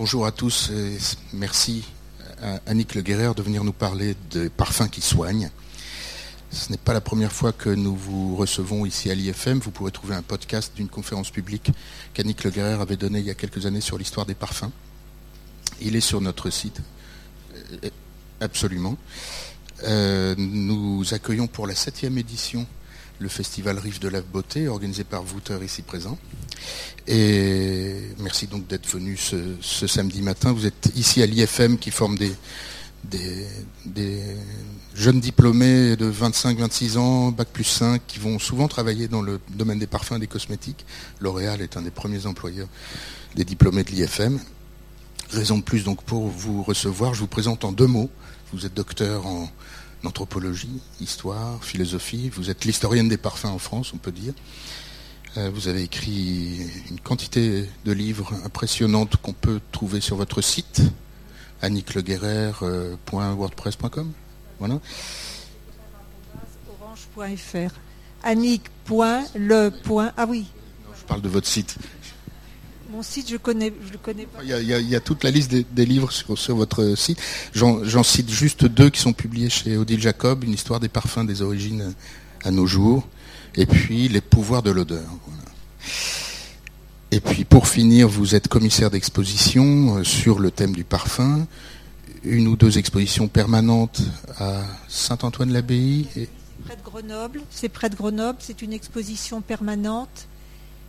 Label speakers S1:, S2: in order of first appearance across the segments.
S1: Bonjour à tous et merci à Annick Le Guerrer de venir nous parler des parfums qui soignent. Ce n'est pas la première fois que nous vous recevons ici à l'IFM. Vous pourrez trouver un podcast d'une conférence publique qu'Annick Le Guerrer avait donnée il y a quelques années sur l'histoire des parfums. Il est sur notre site. Euh, absolument. Euh, nous accueillons pour la septième édition le festival Rive de la Beauté, organisé par Wouter ici présent. Et merci donc d'être venu ce, samedi matin. Vous êtes ici à l'IFM qui forme des, des, jeunes diplômés de 25-26 ans, bac plus 5, qui vont souvent travailler dans le domaine des parfums et des cosmétiques. L'Oréal est un des premiers employeurs des diplômés de l'IFM. Raison de plus donc pour vous recevoir. Je vous présente en deux mots. Vous êtes docteur en anthropologie, histoire, philosophie. Vous êtes l'historienne des parfums en France, on peut dire. Euh, vous avez écrit une quantité de livres impressionnantes qu'on peut trouver sur votre site, annickleguerrer.wordpress.com. Euh, voilà.
S2: Orange.fr. Annick.le. Ah oui.
S1: Je parle de votre site.
S2: Mon site, je connais, je le connais pas.
S1: Il y, a, toute la liste des, livres sur, votre site. J'en cite juste deux qui sont publiés chez Odile Jacob, une histoire des parfums des origines à nos jours, et puis les pouvoirs de l'odeur. Et puis pour finir, vous êtes commissaire d'exposition euh, sur le thème du parfum, une ou deux expositions permanentes à Saint-Antoine-l'Abbaye.
S2: Près de Grenoble, c'est près de Grenoble, c'est une exposition permanente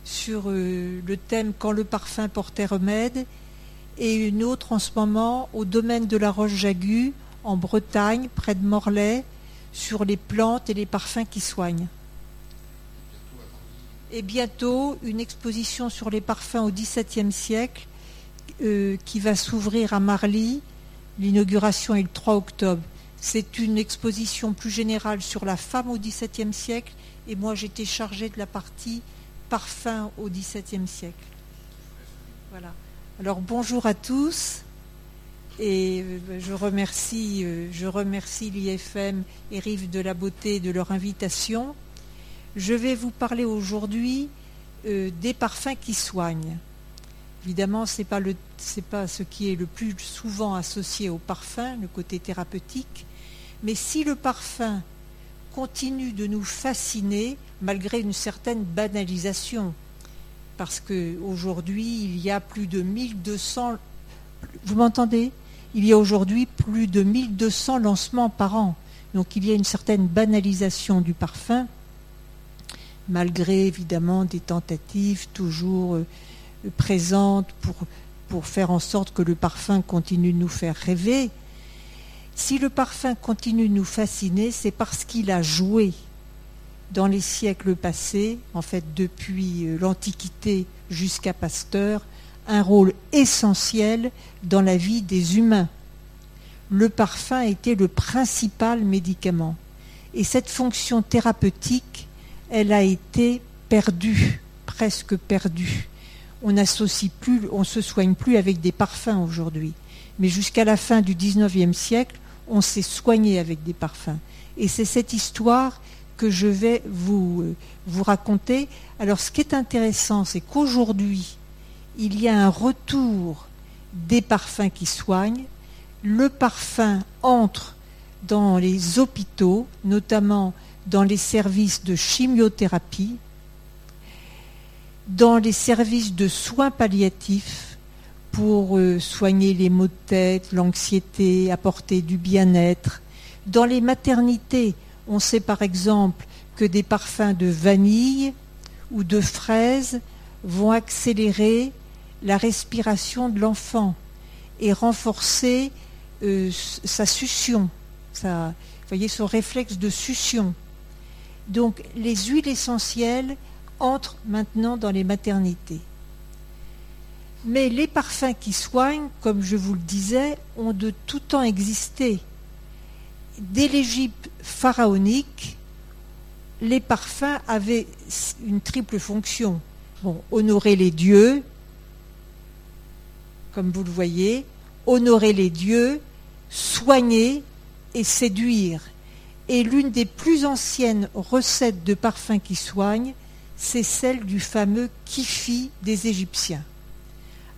S2: sur euh, le thème Quand le parfum portait remède, et une autre en ce moment au domaine de la Roche-Jagu, en Bretagne, près de Morlaix, sur les plantes et les parfums qui soignent. Et bientôt, une exposition sur les parfums au XVIIe siècle euh, qui va s'ouvrir à Marly. L'inauguration est le 3 octobre. C'est une exposition plus générale sur la femme au XVIIe siècle et moi j'étais chargée de la partie parfum au XVIIe siècle. Voilà. Alors bonjour à tous et euh, je remercie, euh, je remercie l'IFM et Rive de la Beauté de leur invitation. Je vais vous parler aujourd'hui euh, des parfums qui soignent. Évidemment, ce n'est pas, pas ce qui est le plus souvent associé au parfum, le côté thérapeutique, mais si le parfum continue de nous fasciner malgré une certaine banalisation. Parce qu'aujourd'hui, il y a plus de 1200... Vous m'entendez? Il y a aujourd'hui plus de 1200 lancements par an. Donc il y a une certaine banalisation du parfum, malgré évidemment des tentatives toujours euh, présentes pour, pour faire en sorte que le parfum continue de nous faire rêver. Si le parfum continue de nous fasciner, c'est parce qu'il a joué dans les siècles passés, en fait depuis euh, l'Antiquité jusqu'à Pasteur, un rôle essentiel dans la vie des humains. Le parfum était le principal médicament. Et cette fonction thérapeutique, elle a été perdue, presque perdue. On n'associe plus, on se soigne plus avec des parfums aujourd'hui. Mais jusqu'à la fin du XIXe siècle, on s'est soigné avec des parfums. Et c'est cette histoire que je vais vous, euh, vous raconter. Alors ce qui est intéressant, c'est qu'aujourd'hui, il y a un retour des parfums qui soignent. Le parfum entre dans les hôpitaux, notamment dans les services de chimiothérapie, dans les services de soins palliatifs, pour euh, soigner les maux de tête, l'anxiété, apporter du bien-être. Dans les maternités, on sait par exemple que des parfums de vanille ou de fraise vont accélérer la respiration de l'enfant et renforcer euh, sa succion, voyez, son réflexe de succion. Donc les huiles essentielles entrent maintenant dans les maternités. Mais les parfums qui soignent, comme je vous le disais, ont de tout temps existé. Dès l'Égypte pharaonique, les parfums avaient une triple fonction. Honorer les dieux, comme vous le voyez, honorer les dieux, soigner et séduire. Et l'une des plus anciennes recettes de parfums qui soignent, c'est celle du fameux kifi des Égyptiens.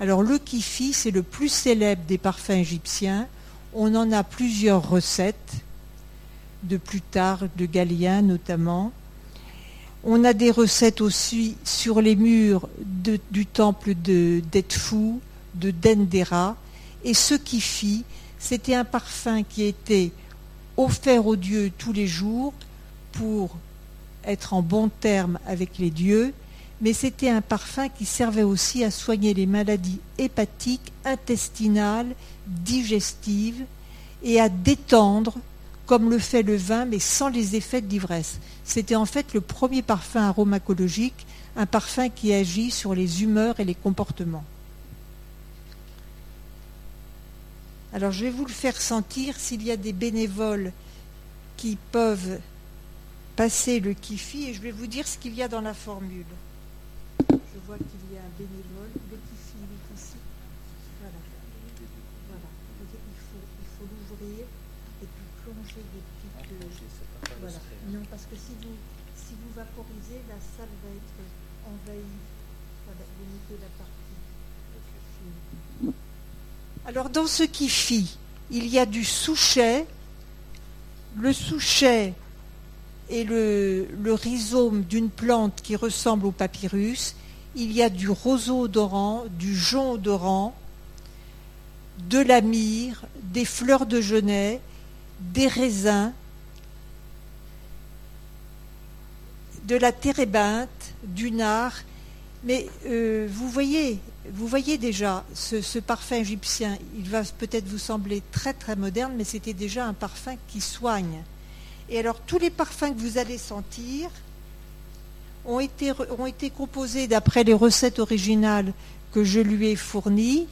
S2: Alors le kifi, c'est le plus célèbre des parfums égyptiens. On en a plusieurs recettes, de Plutarque, de Galien notamment. On a des recettes aussi sur les murs du temple de d'Edfou, de Dendera. Et ce kifi, c'était un parfum qui était offert aux dieux tous les jours pour être en bon terme avec les dieux mais c'était un parfum qui servait aussi à soigner les maladies hépatiques, intestinales, digestives et à détendre, comme le fait le vin, mais sans les effets d'ivresse. C'était en fait le premier parfum aromacologique, un parfum qui agit sur les humeurs et les comportements. Alors je vais vous le faire sentir s'il y a des bénévoles qui peuvent passer le kifi et je vais vous dire ce qu'il y a dans la formule qu'il y a un bénévole. Le petit il est ici. Voilà. Voilà. Il faut, il faut l'ouvrir et puis plonger des petites. Ah, voilà. Non, parce que si vous, si vous vaporisez, la salle va être envahie. Voilà, vous mettez la partie. Alors, dans ce qui fit, il y a du souchet. Le souchet est le, le rhizome d'une plante qui ressemble au papyrus il y a du roseau odorant, du jonc odorant, de la myrrhe, des fleurs de genêt, des raisins, de la térébinthe, du nard. Mais euh, vous voyez, vous voyez déjà ce, ce parfum égyptien. Il va peut-être vous sembler très très moderne, mais c'était déjà un parfum qui soigne. Et alors tous les parfums que vous allez sentir, ont été, ont été composés d'après les recettes originales que je lui ai fournies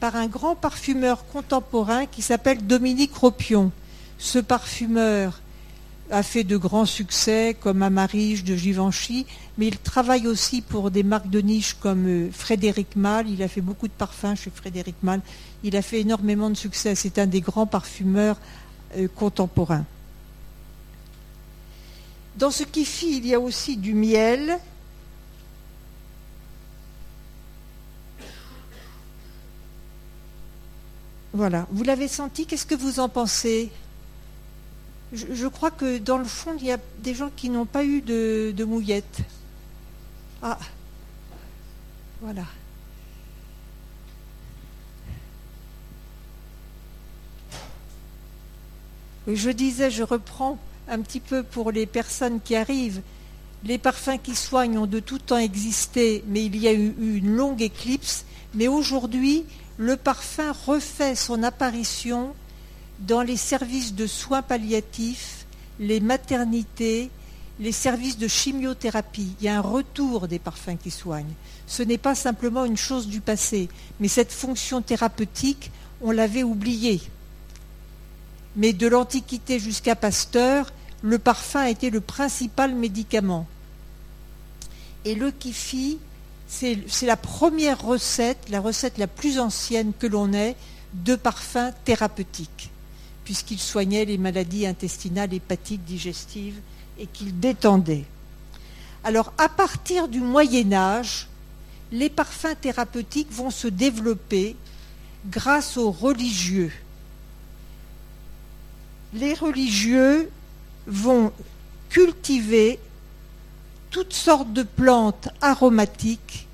S2: par un grand parfumeur contemporain qui s'appelle Dominique Ropion. Ce parfumeur a fait de grands succès comme Amarige de Givenchy, mais il travaille aussi pour des marques de niche comme euh, Frédéric Malle. Il a fait beaucoup de parfums chez Frédéric Malle. Il a fait énormément de succès. C'est un des grands parfumeurs euh, contemporains. Dans ce fit, il y a aussi du miel. Voilà, vous l'avez senti, qu'est-ce que vous en pensez? Je, crois que dans le fond, il y a des gens qui n'ont pas eu de, de mouillette. Ah, voilà. Je disais, je reprends un petit peu pour les personnes qui arrivent. Les parfums qui soignent ont de tout temps existé, mais il y a eu une longue éclipse. Mais aujourd'hui, le parfum refait son apparition dans les services de soins palliatifs, les maternités, les services de chimiothérapie. Il y a un retour des parfums qui soignent. Ce n'est pas simplement une chose du passé, mais cette fonction thérapeutique, on l'avait oubliée. Mais de l'Antiquité jusqu'à Pasteur, le parfum était le principal médicament. Et le kifi, c'est la première recette, la recette la plus ancienne que l'on ait de parfum thérapeutique, puisqu'il soignait les maladies intestinales, hépatiques, digestives et qu'il détendait. Alors, à partir du Moyen Âge, les parfums thérapeutiques vont se développer grâce aux religieux. Les religieux vont cultiver toutes sortes de plantes aromatiques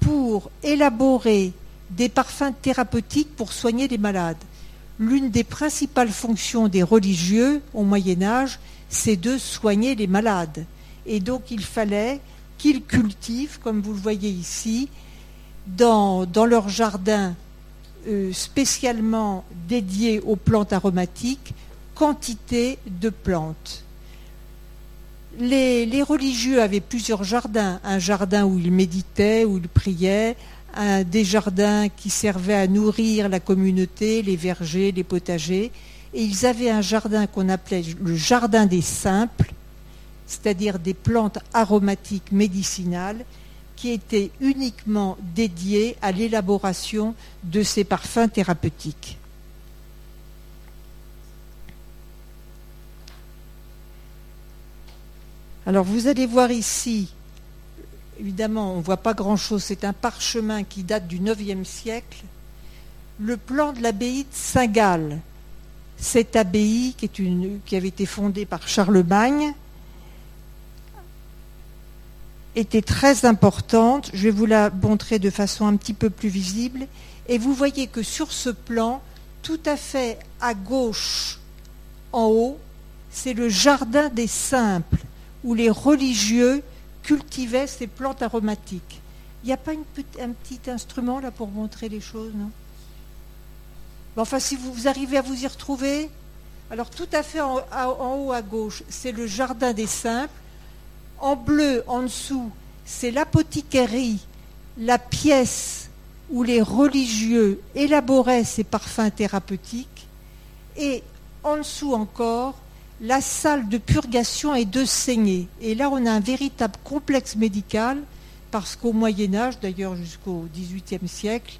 S2: pour élaborer des parfums thérapeutiques pour soigner les malades. L'une des principales fonctions des religieux au Moyen Âge, c'est de soigner les malades. Et donc il fallait qu'ils cultivent, comme vous le voyez ici, dans, dans leur jardin euh, spécialement dédié aux plantes aromatiques, quantité de plantes. Les, religieux avaient plusieurs jardins, un jardin où ils méditaient, où ils priaient, des jardins qui servaient à nourrir la communauté, les vergers, les potagers, et ils avaient un jardin qu'on appelait le jardin des simples, c'est-à-dire des plantes aromatiques médicinales qui étaient uniquement dédiées à l'élaboration de ces parfums thérapeutiques. Alors vous allez voir ici évidemment, on ne voit pas grand-chose. C'est un parchemin qui date du IXe siècle. Le plan de l'abbaye de Saint-Gall. Cette abbaye qui, qui avait été fondée par Charlemagne était très importante. Je vais vous la montrer de façon un petit peu plus visible. Et vous voyez que sur ce plan, tout à fait à gauche, en haut, c'est le jardin des simples, où les religieux cultivaient ces plantes aromatiques. Il n'y a pas un petit instrument là pour montrer les choses, non? Enfin, si vous, arrivez à vous y retrouver, alors tout à fait en, haut à gauche, c'est le jardin des simples. En bleu, en dessous, c'est l'apothicarie, la pièce où les religieux élaboraient ces parfums thérapeutiques. Et en dessous encore, la salle de purgation et de saignée. Et là, on a un véritable complexe médical, parce qu'au Moyen Âge, d'ailleurs jusqu'au XVIIIe siècle,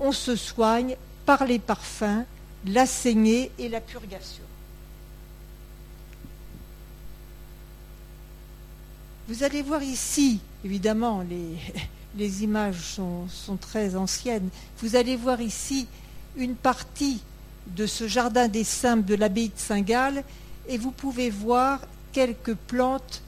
S2: on se soigne par les parfums, la saignée et la purgation. Vous allez voir ici, évidemment, les, images sont, très anciennes, vous allez voir ici une partie de ce jardin des simples de l'abbaye de Saint-Gall et vous pouvez voir quelques plantes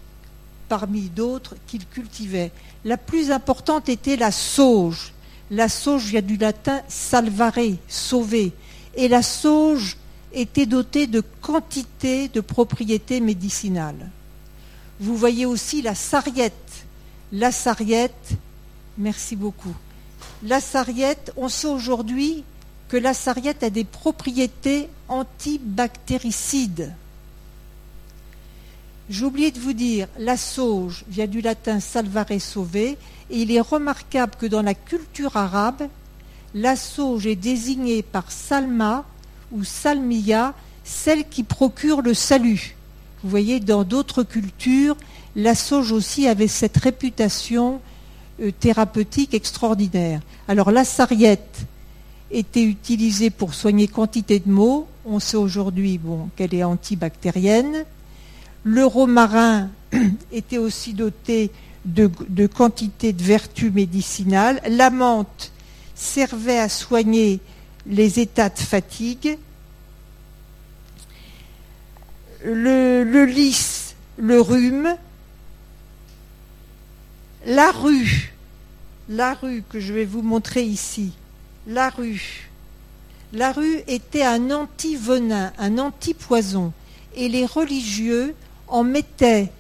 S2: parmi d'autres qu'il cultivait. La plus importante était la sauge. La sauge vient du latin salvare, sauver. Et la sauge était dotée de quantité de propriétés médicinales. Vous voyez aussi la sarriette. La sarriette, merci beaucoup. La sarriette, on sait aujourd'hui que la sarriette a des propriétés antibactéricides. J'ai oublié de vous dire, la sauge vient du latin salvare sauver, et il est remarquable que dans la culture arabe, la sauge est désignée par salma ou salmiya, celle qui procure le salut. Vous voyez, dans d'autres cultures, la sauge aussi avait cette réputation euh, thérapeutique extraordinaire. Alors la sarriette était utilisée pour soigner quantité de maux. On sait aujourd'hui bon, qu'elle est antibactérienne. Le romarin était aussi doté de, quantité de vertus médicinales. La menthe servait à soigner les états de fatigue le, lys, le rhume, la rue, la rue que je vais vous montrer ici, la rue. La rue était un anti-venin, un anti-poison, et les religieux en mettaient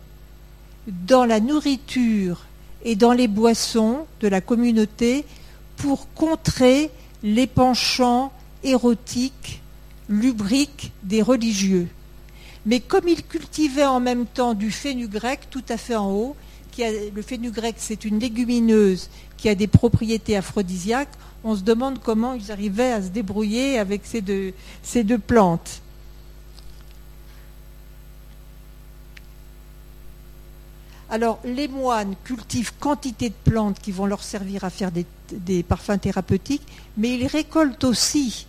S2: dans la nourriture et dans les boissons de la communauté pour contrer les penchants érotiques, lubriques des religieux. Mais comme il cultivait en même temps du fenugrec tout à fait en haut, qui a, le fenugrec c'est une légumineuse qui a des propriétés aphrodisiaques, on se demande comment ils arrivaient à se débrouiller avec ces deux, ces deux plantes. Alors, les moines cultivent quantité de plantes qui vont leur servir à faire des, des, parfums thérapeutiques, mais ils récoltent aussi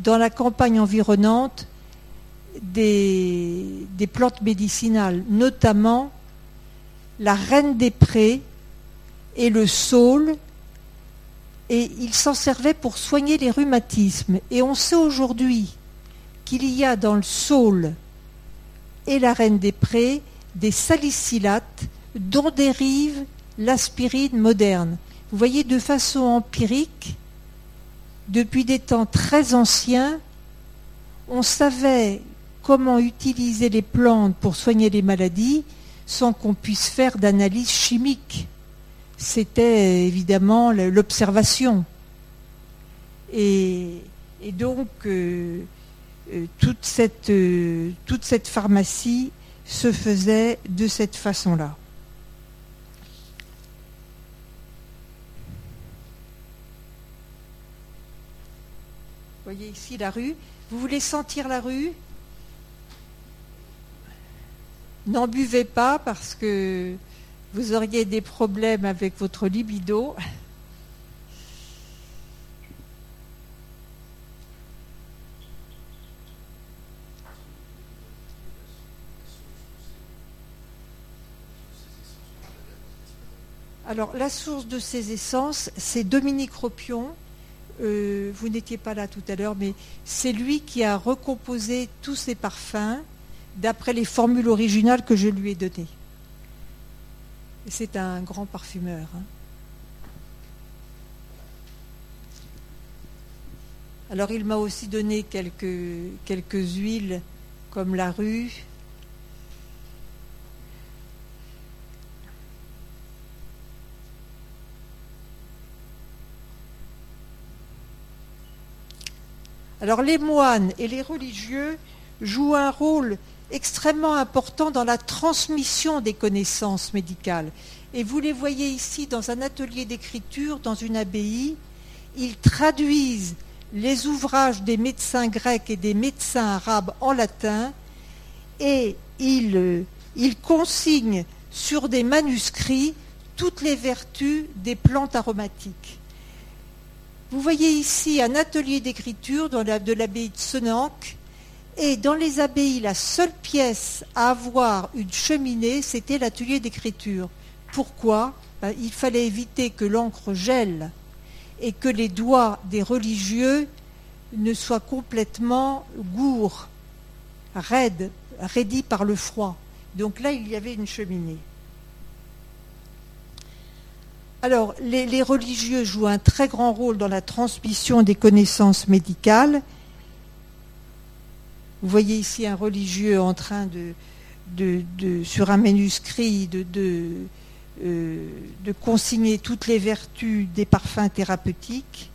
S2: dans la campagne environnante des, plantes médicinales, notamment la reine des prés et le saule, et ils s'en servaient pour soigner les rhumatismes. Et on sait aujourd'hui qu'il y a dans le saule et la reine des prés des salicylates dont dérive l'aspirine moderne. Vous voyez, de façon empirique, depuis des temps très anciens, on savait comment utiliser les plantes pour soigner les maladies sans qu'on puisse faire d'analyse chimique. C'était évidemment l'observation. Et, donc, euh, euh, toute, cette, euh, toute cette pharmacie se faisait de cette façon-là. Vous voyez ici la rue. Vous voulez sentir la rue? N'en buvez pas parce que vous auriez des problèmes avec votre libido. Alors, la source de ces essences, c'est Dominique Ropion. Euh, vous n'étiez pas là tout à l'heure, mais c'est lui qui a recomposé tous ces parfums d'après les formules originales que je lui ai données. C'est un grand parfumeur. Hein. Alors il m'a aussi donné quelques, quelques huiles comme la rue. Alors les moines et les religieux jouent un rôle extrêmement important dans la transmission des connaissances médicales. Et vous les voyez ici dans un atelier d'écriture, dans une abbaye. Ils traduisent les ouvrages des médecins grecs et des médecins arabes en latin et ils, ils consignent sur des manuscrits toutes les vertus des plantes aromatiques. Vous voyez ici un atelier d'écriture de l'abbaye de Senanque et dans les abbayes, la seule pièce à avoir une cheminée, c'était l'atelier d'écriture. Pourquoi? Ben, Il fallait éviter que l'encre gèle et que les doigts des religieux ne soient complètement gourds, raides, raidis par le froid. Donc là, il y avait une cheminée. Alors, les, religieux jouent un très grand rôle dans la transmission des connaissances médicales. Vous voyez ici un religieux en train de, sur un manuscrit, de, euh, de consigner toutes les vertus des parfums thérapeutiques.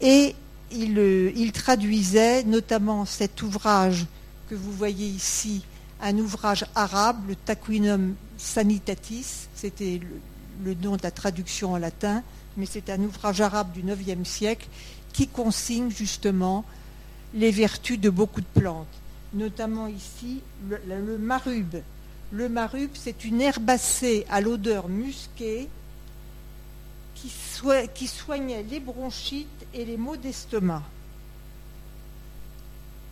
S2: Et il, il, traduisait notamment cet ouvrage que vous voyez ici, un ouvrage arabe, le Taquinum Sanitatis, c'était le, le, nom de la traduction en latin, mais c'est un ouvrage arabe du IXe siècle qui consigne justement les vertus de beaucoup de plantes, notamment ici le, marube, le marube, c'est une herbacée à l'odeur musquée qui, qui soignait les bronchites et les maux d'estomac.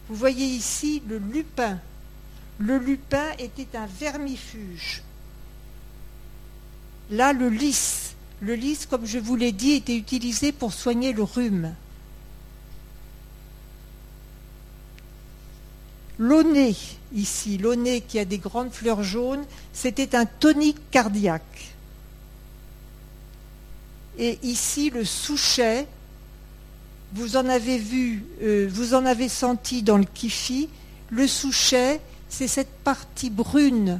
S2: Vous voyez ici le lupin. Le lupin était un vermifuge. Là, le lys. Le lys, comme je vous l'ai dit, était utilisé pour soigner le rhume. L'aunay, ici, l'aunay qui a des grandes fleurs jaunes, c'était un tonique cardiaque. Et ici, le souchet, vous en avez vu, euh, vous en avez senti dans le kifi, le souchet, c'est cette partie brune,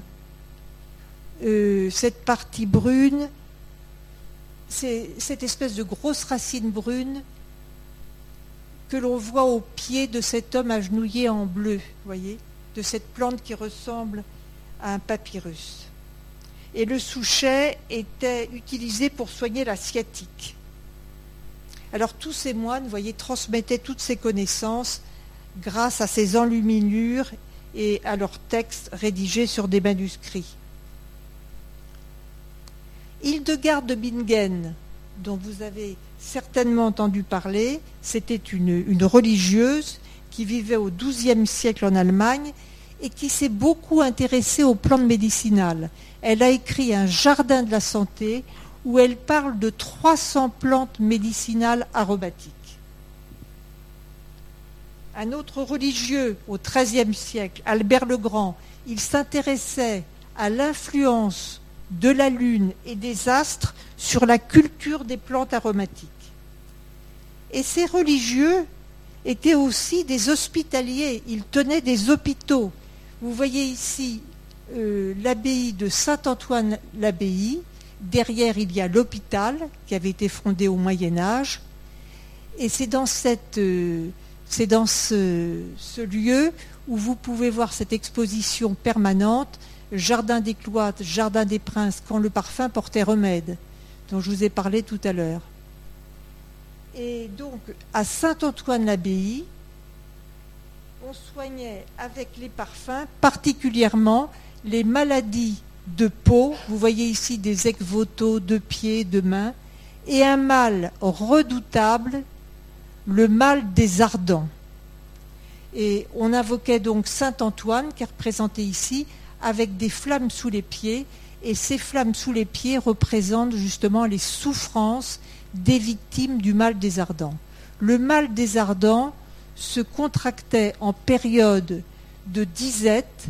S2: euh, cette partie brune, c'est cette espèce de grosse racine brune que l'on voit au pied de cet homme agenouillé en bleu, voyez, de cette plante qui ressemble à un papyrus. Et le souchet était utilisé pour soigner la sciatique. Alors tous ces moines, voyez, transmettaient toutes ces connaissances grâce à ces enluminures et à leurs textes rédigés sur des manuscrits. Hildegarde de Bingen, dont vous avez certainement entendu parler. C'était une, religieuse qui vivait au XIIe siècle en Allemagne et qui s'est beaucoup intéressée aux plantes médicinales. Elle a écrit un jardin de la santé où elle parle de 300 plantes médicinales aromatiques. Un autre religieux au XIIIe siècle, Albert le Grand, il s'intéressait à l'influence de la Lune et des astres sur la culture des plantes aromatiques. Et ces religieux étaient aussi des hospitaliers, ils tenaient des hôpitaux. Vous voyez ici euh, l'abbaye de Saint-Antoine-l'Abbaye. Derrière, il y a l'hôpital qui avait été fondé au Moyen Âge. Et c'est dans, euh, ce, lieu où vous pouvez voir cette exposition permanente, Jardin des Cloîtres, Jardin des Princes, quand le parfum portait remède dont je vous ai parlé tout à l'heure. Et donc, à Saint-Antoine-l'Abbaye, on soignait avec les parfums particulièrement les maladies de peau. Vous voyez ici des ecvotos de pieds, de mains, et un mal redoutable, le mal des ardents. Et on invoquait donc Saint Antoine, qui est représenté ici, avec des flammes sous les pieds, Et ces flammes sous les pieds représentent justement les souffrances des victimes du mal des ardents. Le mal des ardents se contractait en période de disette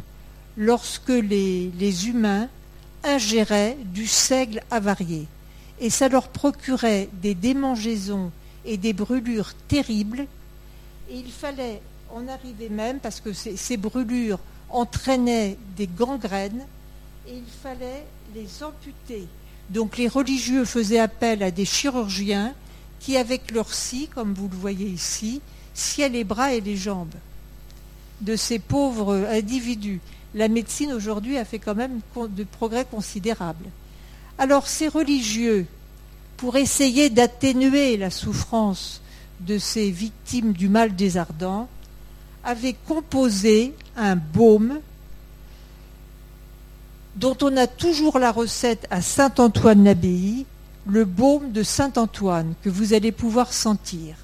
S2: lorsque les, humains ingéraient du seigle avarié. Et ça leur procurait des démangeaisons et des brûlures terribles. Et il fallait en arriver même, parce que ces brûlures entraînaient des gangrènes, et il fallait les amputer. Donc les religieux faisaient appel à des chirurgiens qui, avec leur scie, comme vous le voyez ici, sciaient les bras et les jambes de ces pauvres individus. La médecine aujourd'hui a fait quand même de progrès considérables. Alors ces religieux, pour essayer d'atténuer la souffrance de ces victimes du mal des ardents, avaient composé un baume dont on a toujours la recette à Saint-Antoine-l'Abbaye, le baume de Saint-Antoine, que vous allez pouvoir sentir.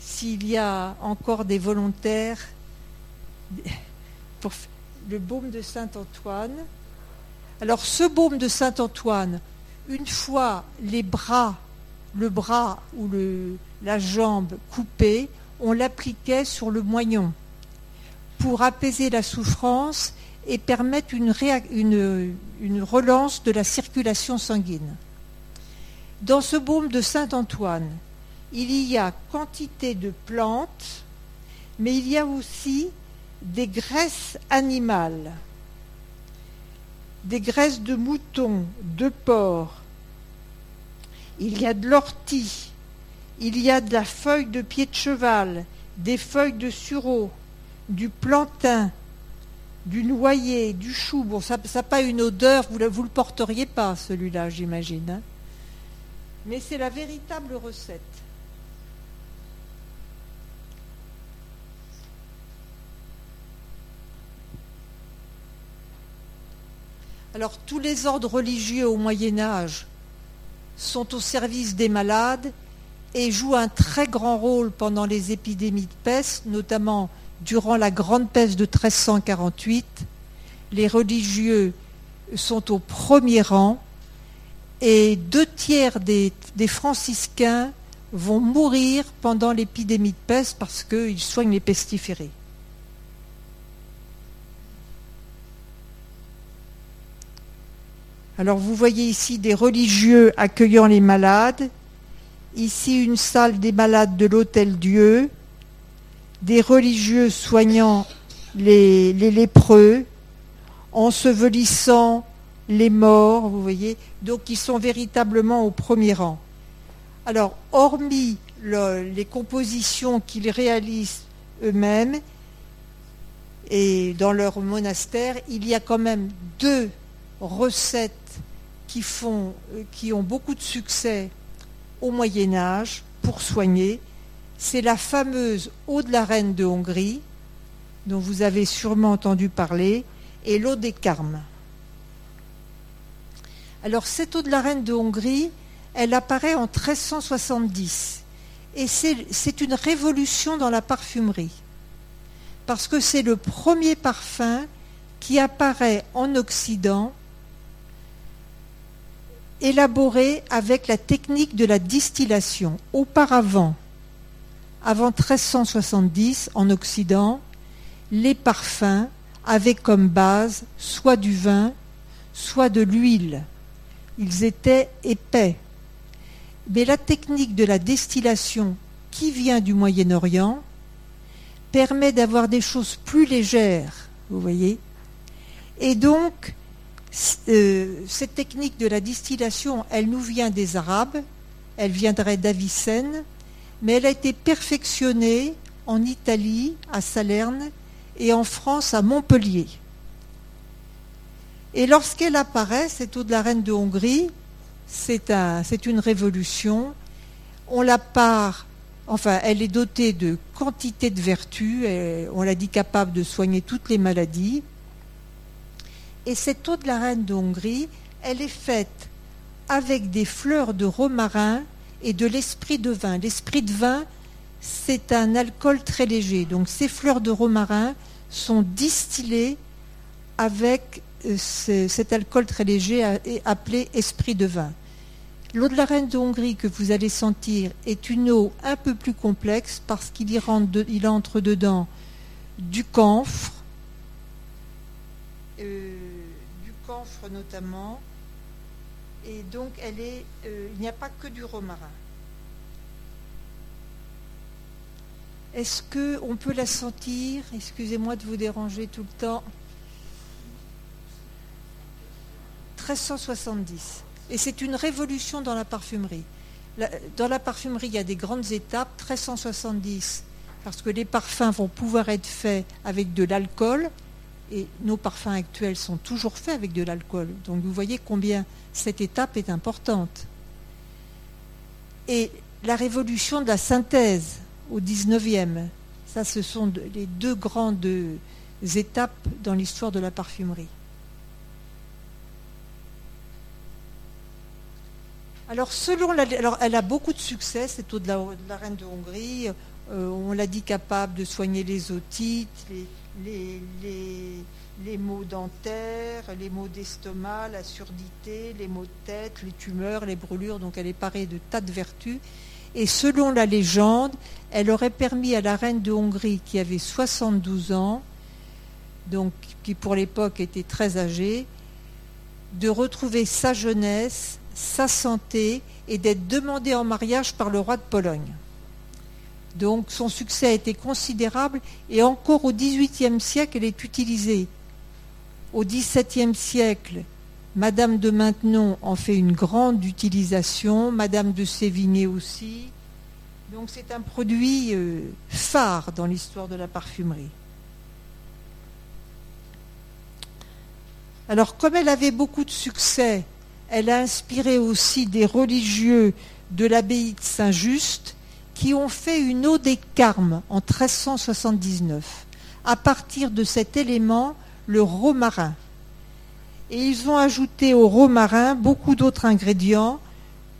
S2: S'il y a encore des volontaires pour le baume de Saint-Antoine. Alors ce baume de Saint-Antoine, une fois les bras, le bras ou la jambe coupée, on l'appliquait sur le moignon pour apaiser la souffrance et permettre une, relance de la circulation sanguine. Dans ce baume de Saint-Antoine, il y a quantité de plantes, mais il y a aussi des graisses animales, des graisses de mouton, de porc, il y a de l'ortie, il y a de la feuille de pied de cheval, des feuilles de sureau, du plantain, du noyer, du chou. Bon, ça n'a pas une odeur, vous ne le porteriez pas, celui-là, j'imagine. Hein. Mais c'est la véritable recette. Alors tous les ordres religieux au Moyen Âge sont au service des malades et jouent un très grand rôle pendant les épidémies de peste, notamment durant la grande peste de 1348. Les religieux sont au premier rang et deux tiers des, des franciscains vont mourir pendant l'épidémie de peste parce qu'ils soignent les pestiférés. Alors vous voyez ici des religieux accueillant les malades, ici une salle des malades de l'Hôtel Dieu, des religieux soignant les, lépreux, ensevelissant les morts, vous voyez, donc ils sont véritablement au premier rang. Alors, hormis le, les compositions qu'ils réalisent eux-mêmes et dans leur monastère, il y a quand même deux recettes qui, font, euh, qui ont beaucoup de succès au Moyen Âge pour soigner, c'est la fameuse eau de la reine de Hongrie, dont vous avez sûrement entendu parler, et l'eau des Carmes. Alors cette eau de la reine de Hongrie, elle apparaît en 1370, et c'est une révolution dans la parfumerie, parce que c'est le premier parfum qui apparaît en Occident élaboré avec la technique de la distillation. Auparavant, avant 1370, en Occident, les parfums avaient comme base soit du vin, soit de l'huile. Ils étaient épais. Mais la technique de la distillation qui vient du Moyen-Orient permet d'avoir des choses plus légères, vous voyez. Et donc, cette technique de la distillation, elle nous vient des Arabes, elle viendrait d'Avicenne, mais elle a été perfectionnée en Italie, à Salerne, et en France, à Montpellier. Et lorsqu'elle apparaît, cette eau de la reine de Hongrie, c'est un, une révolution. On la part, enfin, elle est dotée de quantité de vertus, on l'a dit capable de soigner toutes les maladies. Et cette eau de la reine de Hongrie, elle est faite avec des fleurs de romarin et de l'esprit de vin. L'esprit de vin, c'est un alcool très léger. Donc ces fleurs de romarin sont distillées avec cet alcool très léger appelé esprit de vin. L'eau de la reine de Hongrie que vous allez sentir est une eau un peu plus complexe parce qu'il entre dedans du camphre, euh, notamment, et donc elle est, euh, il n'y a pas que du romarin. Est-ce qu'on peut la sentir? Excusez-moi de vous déranger tout le temps. 1370. Et c'est une révolution dans la parfumerie. dans la parfumerie, il y a des grandes étapes. 1370, parce que les parfums vont pouvoir être faits avec de l'alcool. Et nos parfums actuels sont toujours faits avec de l'alcool. Donc vous voyez combien cette étape est importante. Et la révolution de la synthèse au 19e. Ça, ce sont les deux grandes étapes dans l'histoire de la parfumerie. Alors, selon la, alors, elle a beaucoup de succès, cette eau de la, reine de Hongrie. Euh, on l'a dit capable de soigner les otites, les, maux dentaires, les maux d'estomac, la surdité, les maux de tête, les tumeurs, les brûlures. Donc, elle est parée de tas de vertus. Et selon la légende, elle aurait permis à la reine de Hongrie, qui avait 72 ans, donc qui pour l'époque était très âgée, de retrouver sa jeunesse, sa santé et d'être demandée en mariage par le roi de Pologne. Donc son succès a été considérable et encore au XVIIIe siècle, elle est utilisée. Au XVIIe siècle, Madame de Maintenon en fait une grande utilisation, Madame de Sévigné aussi. Donc c'est un produit euh, phare dans l'histoire de la parfumerie. Alors comme elle avait beaucoup de succès, elle a inspiré aussi des religieux de l'abbaye de Saint-Just qui ont fait une eau des Carmes en 1379. À partir de cet élément, le romarin et ils ont ajouté au romarin beaucoup d'autres ingrédients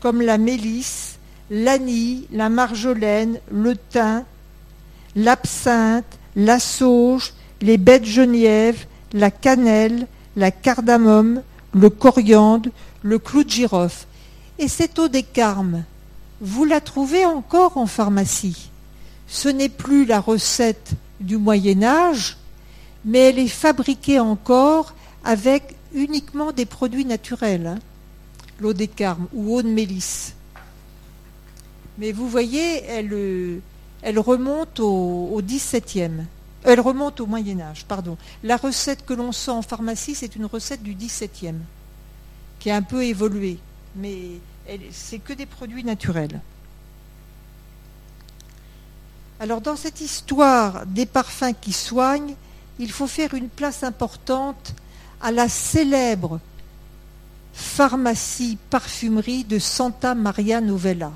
S2: comme la mélisse, l'anis, la marjolaine, le thym, l'absinthe, la sauge, les baies de la cannelle, la cardamome, le coriandre, le clou de girofle. Et cette eau des carmes, vous la trouvez encore en pharmacie. Ce n'est plus la recette du Moyen Âge, mais elle est fabriquée encore avec uniquement des produits naturels, hein. l'eau des carmes ou eau de mélisse. Mais vous voyez, elle, euh, remonte au. Elle remonte au Moyen Âge, pardon. La recette que l'on sent en pharmacie, c'est une recette du XVIIe, qui a un peu évolué, mais c'est que des produits naturels. Alors dans cette histoire des parfums qui soignent, il faut faire une place importante à la célèbre pharmacie parfumerie de Santa Maria Novella.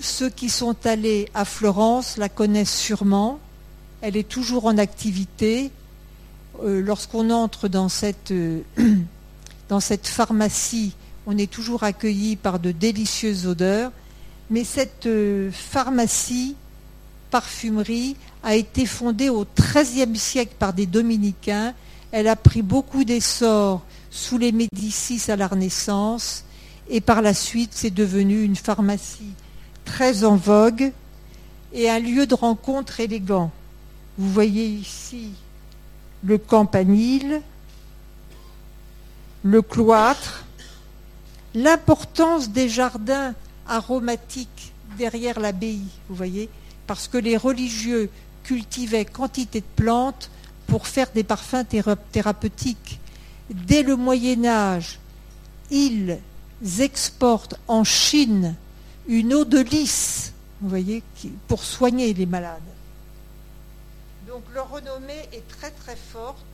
S2: Ceux qui sont allés à Florence la connaissent sûrement. Elle est toujours en activité. Euh, lorsqu'on entre dans cette, euh, dans cette pharmacie, on est toujours accueilli par de délicieuses odeurs. Mais cette euh, pharmacie parfumerie a été fondée au XIIIe siècle par des dominicains. Elle a pris beaucoup d'essor sous les Médicis à la Renaissance et par la suite c'est devenu une pharmacie très en vogue et un lieu de rencontre élégant. Vous voyez ici le campanile, le cloître, l'importance des jardins aromatiques derrière l'abbaye, vous voyez, parce que les religieux cultivaient quantité de plantes pour faire des parfums thérapeutiques. Dès le Moyen Âge, ils exportent en Chine une eau de lys, vous voyez, pour soigner les malades. Donc leur renommée est très très forte.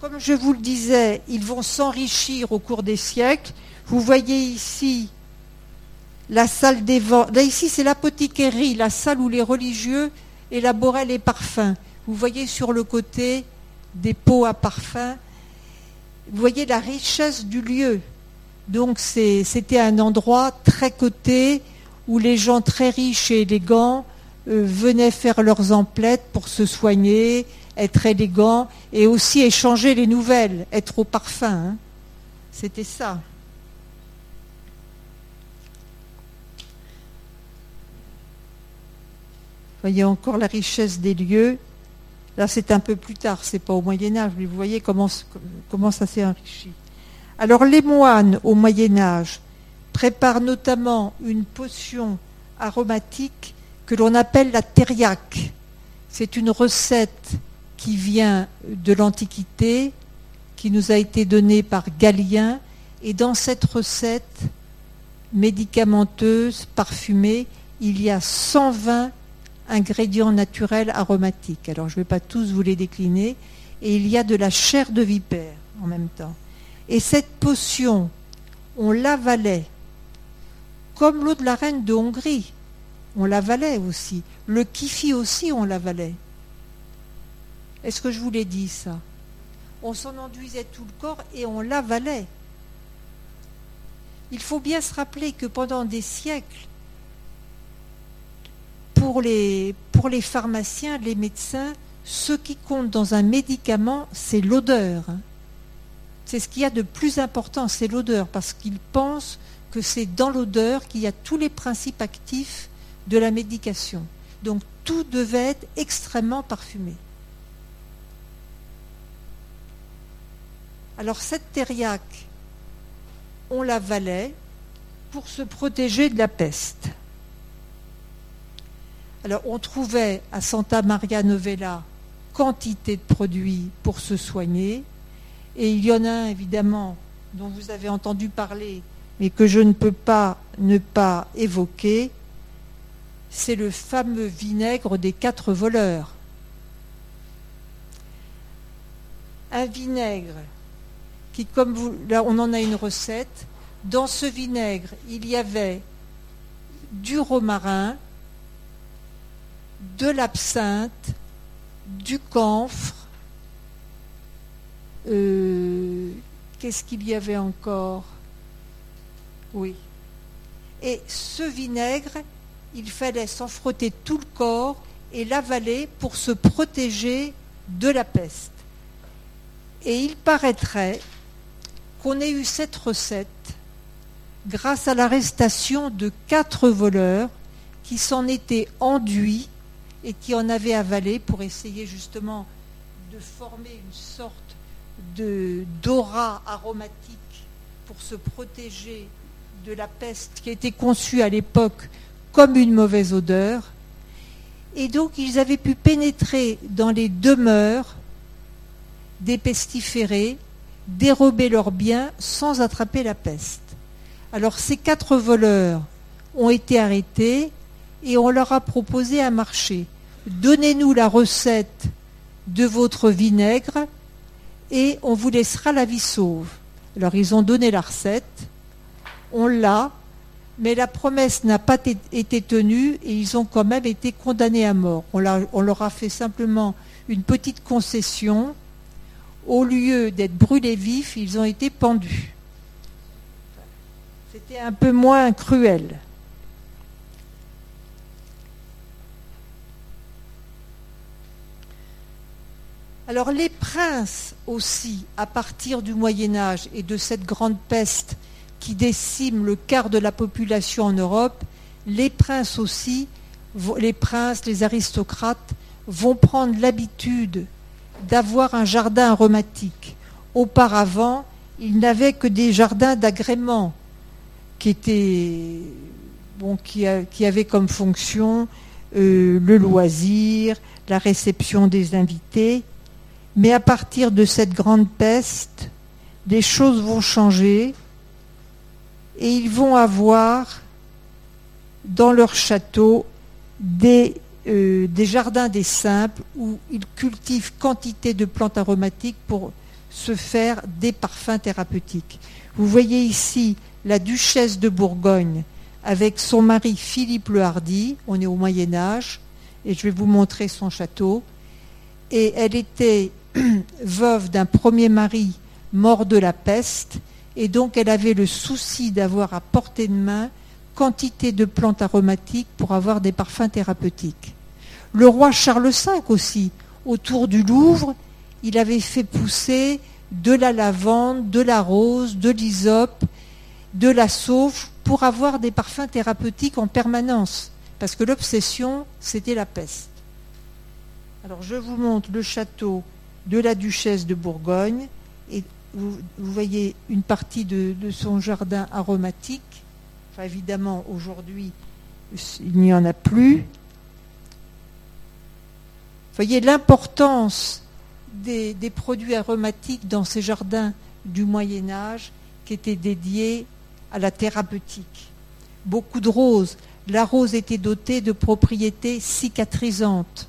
S2: Comme je vous le disais, ils vont s'enrichir au cours des siècles. Vous voyez ici la salle des ventes. Là, ici, c'est l'apothiquerie, la salle où les religieux élaboraient les parfums. Vous voyez sur le côté des pots à parfums. Vous voyez la richesse du lieu. Donc, c'était un endroit très coté où les gens très riches et élégants euh, venaient faire leurs emplettes pour se soigner, être élégants et aussi échanger les nouvelles, être au parfum. Hein. C'était ça. Voyez encore la richesse des lieux. Là, c'est un peu plus tard, c'est pas au Moyen Âge, mais vous voyez comment, comment ça s'est enrichi. Alors, les moines au Moyen Âge préparent notamment une potion aromatique que l'on appelle la thériaque. C'est une recette qui vient de l'Antiquité, qui nous a été donnée par Galien, et dans cette recette médicamenteuse, parfumée, il y a 120 ingrédients naturels aromatiques. Alors je ne vais pas tous vous les décliner. Et il y a de la chair de vipère en même temps. Et cette potion, on l'avalait, comme l'eau de la reine de Hongrie. On l'avalait aussi. Le kifi aussi, on l'avalait. Est-ce que je vous l'ai dit ça? On s'en enduisait tout le corps et on l'avalait. Il faut bien se rappeler que pendant des siècles, pour les, pour les pharmaciens, les médecins, ce qui compte dans un médicament, c'est l'odeur. C'est ce qu'il y a de plus important, c'est l'odeur, parce qu'ils pensent que c'est dans l'odeur qu'il y a tous les principes actifs de la médication. Donc tout devait être extrêmement parfumé. Alors cette thériaque, on la valait pour se protéger de la peste. Alors on trouvait à Santa Maria Novella quantité de produits pour se soigner. Et il y en a un évidemment dont vous avez entendu parler, mais que je ne peux pas ne pas évoquer, c'est le fameux vinaigre des quatre voleurs. Un vinaigre comme vous, là on en a une recette, dans ce vinaigre il y avait du romarin, de l'absinthe, du camphre, euh, qu'est-ce qu'il y avait encore? Oui. Et ce vinaigre, il fallait s'en frotter tout le corps et l'avaler pour se protéger de la peste. Et il paraîtrait qu'on ait eu cette recette grâce à l'arrestation de quatre voleurs qui s'en étaient enduits et qui en avait avalé pour essayer justement de former une sorte de d'aura aromatique pour se protéger de la peste qui était conçue à l'époque comme une mauvaise odeur. Et donc ils avaient pu pénétrer dans les demeures des pestiférés, dérober leurs biens sans attraper la peste. Alors ces quatre voleurs ont été arrêtés et on leur a proposé un marché. Donnez-nous la recette de votre vinaigre et on vous laissera la vie sauve. Alors ils ont donné la recette, on l'a, mais la promesse n'a pas été tenue et ils ont quand même été condamnés à mort. On, on leur a fait simplement une petite concession. Au lieu d'être brûlés vifs, ils ont été pendus. C'était un peu moins cruel. Alors les princes aussi, à partir du Moyen Âge et de cette grande peste qui décime le quart de la population en Europe, les princes aussi, les princes, les aristocrates, vont prendre l'habitude d'avoir un jardin aromatique. Auparavant, ils n'avaient que des jardins d'agrément qui qui, avaient comme fonction euh, le loisir, la réception des invités. Mais à partir de cette grande peste, des choses vont changer et ils vont avoir dans leur château des, euh, des jardins des simples où ils cultivent quantité de plantes aromatiques pour se faire des parfums thérapeutiques. Vous voyez ici la duchesse de Bourgogne avec son mari Philippe le Hardy, on est au Moyen Âge, et je vais vous montrer son château. Et elle était veuve d'un premier mari mort de la peste, et donc elle avait le souci d'avoir à portée de main quantité de plantes aromatiques pour avoir des parfums thérapeutiques. Le roi Charles V aussi, autour du Louvre, il avait fait pousser de la lavande, de la rose, de l'hysope, de la sauve pour avoir des parfums thérapeutiques en permanence. Parce que l'obsession, c'était la peste. Alors je vous montre le château de la duchesse de Bourgogne et vous, voyez une partie de, son jardin aromatique. Évidemment, aujourd'hui, il n'y en a plus. Voyez l'importance des, des, produits aromatiques dans ces jardins du Moyen Âge qui étaient dédiés à la thérapeutique. Beaucoup de roses. La rose était dotée de propriétés cicatrisantes,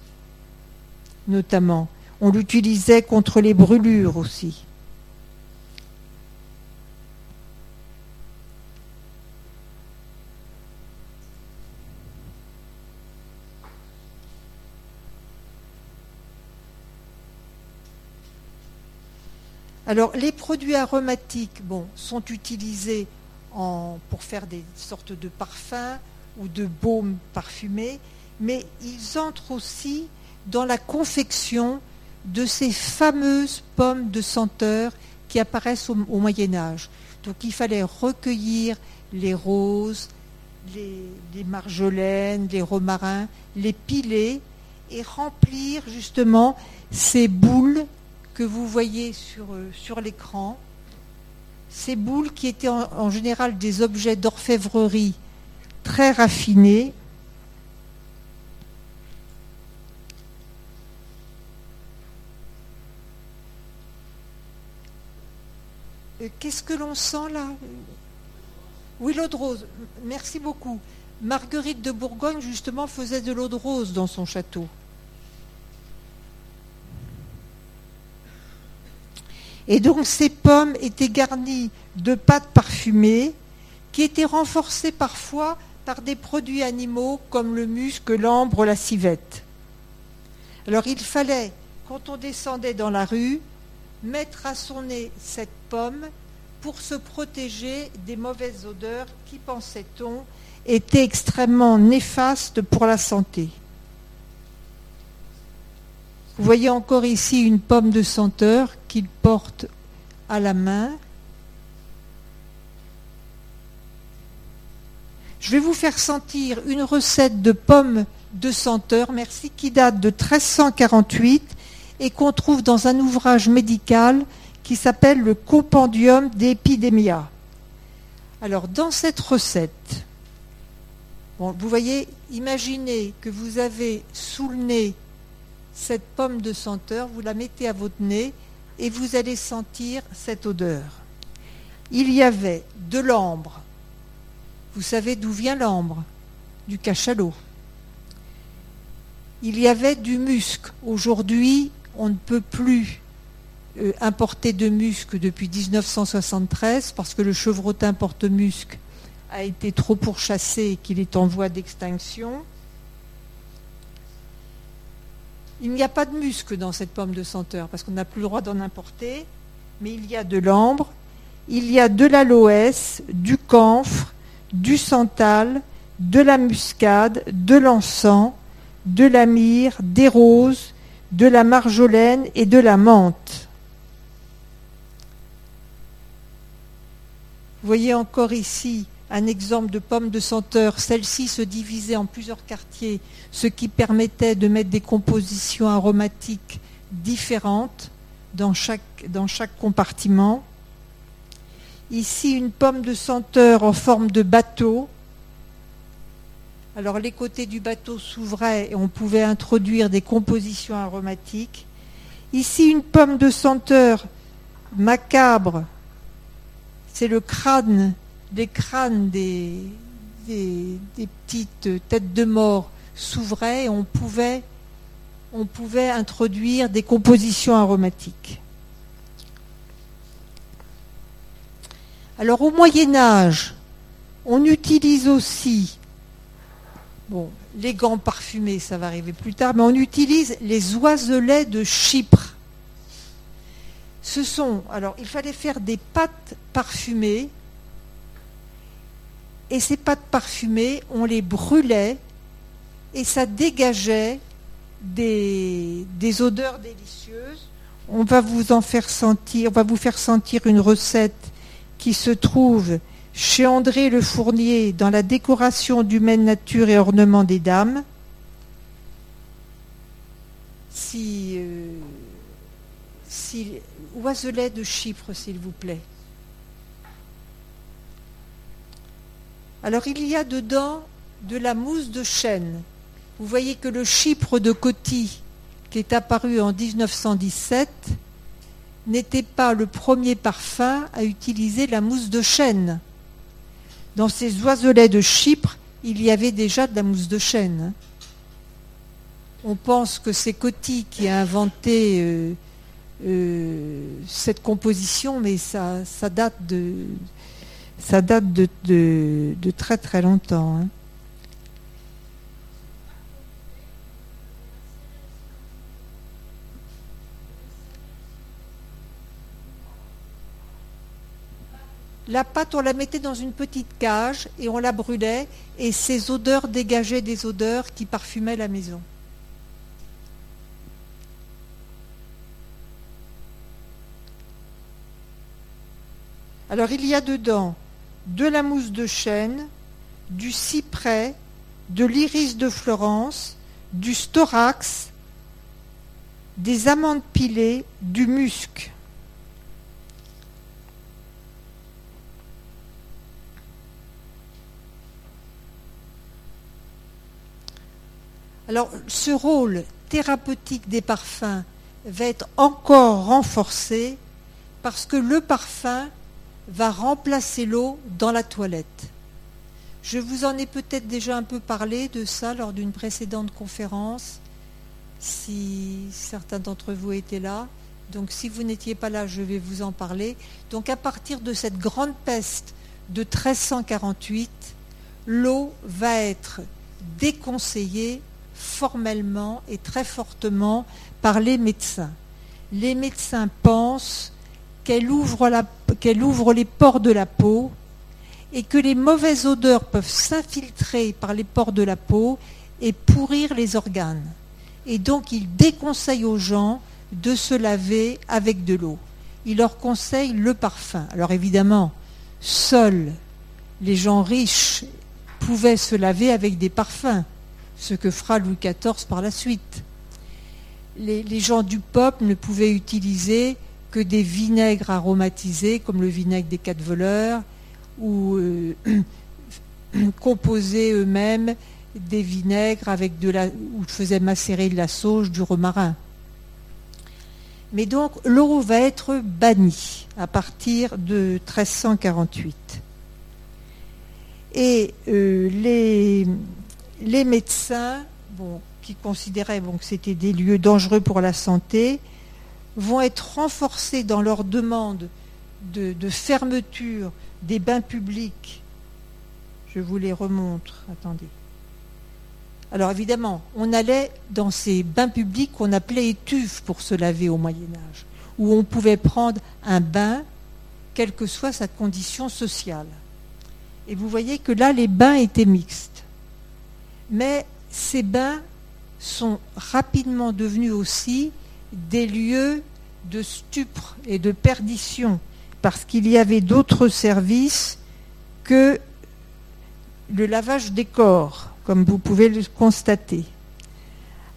S2: notamment. On l'utilisait contre les brûlures aussi. Alors, les produits aromatiques bon, sont utilisés pour faire des sortes de parfums ou de baumes parfumés, mais ils entrent aussi dans la confection de ces fameuses pommes de senteur qui apparaissent au, Moyen Âge. Donc il fallait recueillir les roses, les, les, marjolaines, les romarins, les piler et remplir justement ces boules que vous voyez sur, euh, sur l'écran, ces boules qui étaient en, général des objets d'orfèvrerie très raffinés, euh, Qu'est-ce que l'on sent là? Oui, l'eau de rose. Merci beaucoup. Marguerite de Bourgogne, justement, faisait de l'eau de rose dans son château. Et donc ces pommes étaient garnies de pâtes parfumées qui étaient renforcées parfois par des produits animaux comme le musc, l'ambre, la civette. Alors il fallait, quand on descendait dans la rue, mettre à son nez cette pomme pour se protéger des mauvaises odeurs qui, pensait-on, étaient extrêmement néfastes pour la santé. Vous voyez encore ici une pomme de senteur qu'il porte à la main. Je vais vous faire sentir une recette de pommes de senteur, merci, qui date de 1348 et qu'on trouve dans un ouvrage médical qui s'appelle le Compendium d'Epidemia. Alors, dans cette recette, vous voyez, imaginez que vous avez sous le nez cette pomme de senteur, vous la mettez à votre nez et vous allez sentir cette odeur. Il y avait de l'ambre. Vous savez d'où vient l'ambre? Du cachalot. Il y avait du musc. Aujourd'hui, on ne peut plus euh, importer de musc depuis 1973 parce que le chevrotin porte-musc a été trop pourchassé et qu'il est en voie d'extinction. Il n'y a pas de musc dans cette pomme de senteur parce qu'on n'a plus le droit d'en importer, mais il y a de l'ambre, il y a de l'aloès, du camphre, du santal, de la muscade, de l'encens, de la myrrhe, des roses, de la marjolaine et de la menthe. Vous voyez encore ici un exemple de pomme de senteur. Celle-ci se divisait en plusieurs quartiers, ce qui permettait de mettre des compositions aromatiques différentes dans chaque, compartiment. Ici, une pomme de senteur en forme de bateau. Alors les côtés du bateau s'ouvraient et on pouvait introduire des compositions aromatiques. Ici, une pomme de senteur macabre. C'est le crâne les crânes des, petites têtes de mort s'ouvraient et on pouvait, on pouvait introduire des compositions aromatiques. Alors au Moyen Âge, on utilise aussi, bon, les gants parfumés, ça va arriver plus tard, mais on utilise les oiselets de Chypre. Ce sont, alors il fallait faire des pâtes parfumées et ces pâtes parfumées, on les brûlait et ça dégageait des, odeurs délicieuses. On va vous en faire sentir une recette qui se trouve chez André Le Fournier dans la décoration d'humaine nature et ornement des dames. Si, euh, si oiselet de Chypre, s'il vous plaît. Alors il y a dedans de la mousse de chêne. Vous voyez que le Chypre de Coty, qui est apparu en 1917, n'était pas le premier parfum à utiliser la mousse de chêne. Dans ces oiselets de Chypre, il y avait déjà de la mousse de chêne. On pense que c'est Coty qui a inventé euh, euh, cette composition, mais ça, ça date de, ça date de, de, très très longtemps. Hein. La pâte, on la mettait dans une petite cage et on la brûlait et ces odeurs dégageaient des odeurs qui parfumaient la maison. Alors il y a dedans de la mousse de chêne, du cyprès, de l'iris de Florence, du storax, des amandes pilées, du musc. Alors ce rôle thérapeutique des parfums va être encore renforcé parce que le parfum va remplacer l'eau dans la toilette. Je vous en ai peut-être déjà un peu parlé de ça lors d'une précédente conférence, si certains d'entre vous étaient là. Donc si vous n'étiez pas là, je vais vous en parler. Donc à partir de cette grande peste de 1348, l'eau va être déconseillée formellement et très fortement par les médecins. Les médecins pensent qu'elle ouvre, les pores de la peau et que les mauvaises odeurs peuvent s'infiltrer par les pores de la peau et pourrir les organes. Et donc il déconseille aux gens de se laver avec de l'eau. Il leur conseille le parfum. Alors évidemment, seuls les gens riches pouvaient se laver avec des parfums, ce que fera Louis XIV par la suite. Les gens du peuple ne pouvaient utiliser que des vinaigres aromatisés, comme le vinaigre des quatre voleurs, ou euh, composer eux-mêmes des vinaigres avec de la, où faisaient macérer de la sauge, du romarin. Mais donc l'eau va être bannie à partir de 1348. Et euh, les, médecins, qui considéraient que c'était des lieux dangereux pour la santé, vont être renforcés dans leur demande de, fermeture des bains publics. Je vous les remontre. Attendez. Alors évidemment, on allait dans ces bains publics qu'on appelait étuves pour se laver au Moyen Âge, où on pouvait prendre un bain, quelle que soit sa condition sociale. Et vous voyez que là, les bains étaient mixtes. Mais ces bains sont rapidement devenus aussi des lieux de stupre et de perdition, parce qu'il y avait d'autres services que le lavage des corps, comme vous pouvez le constater.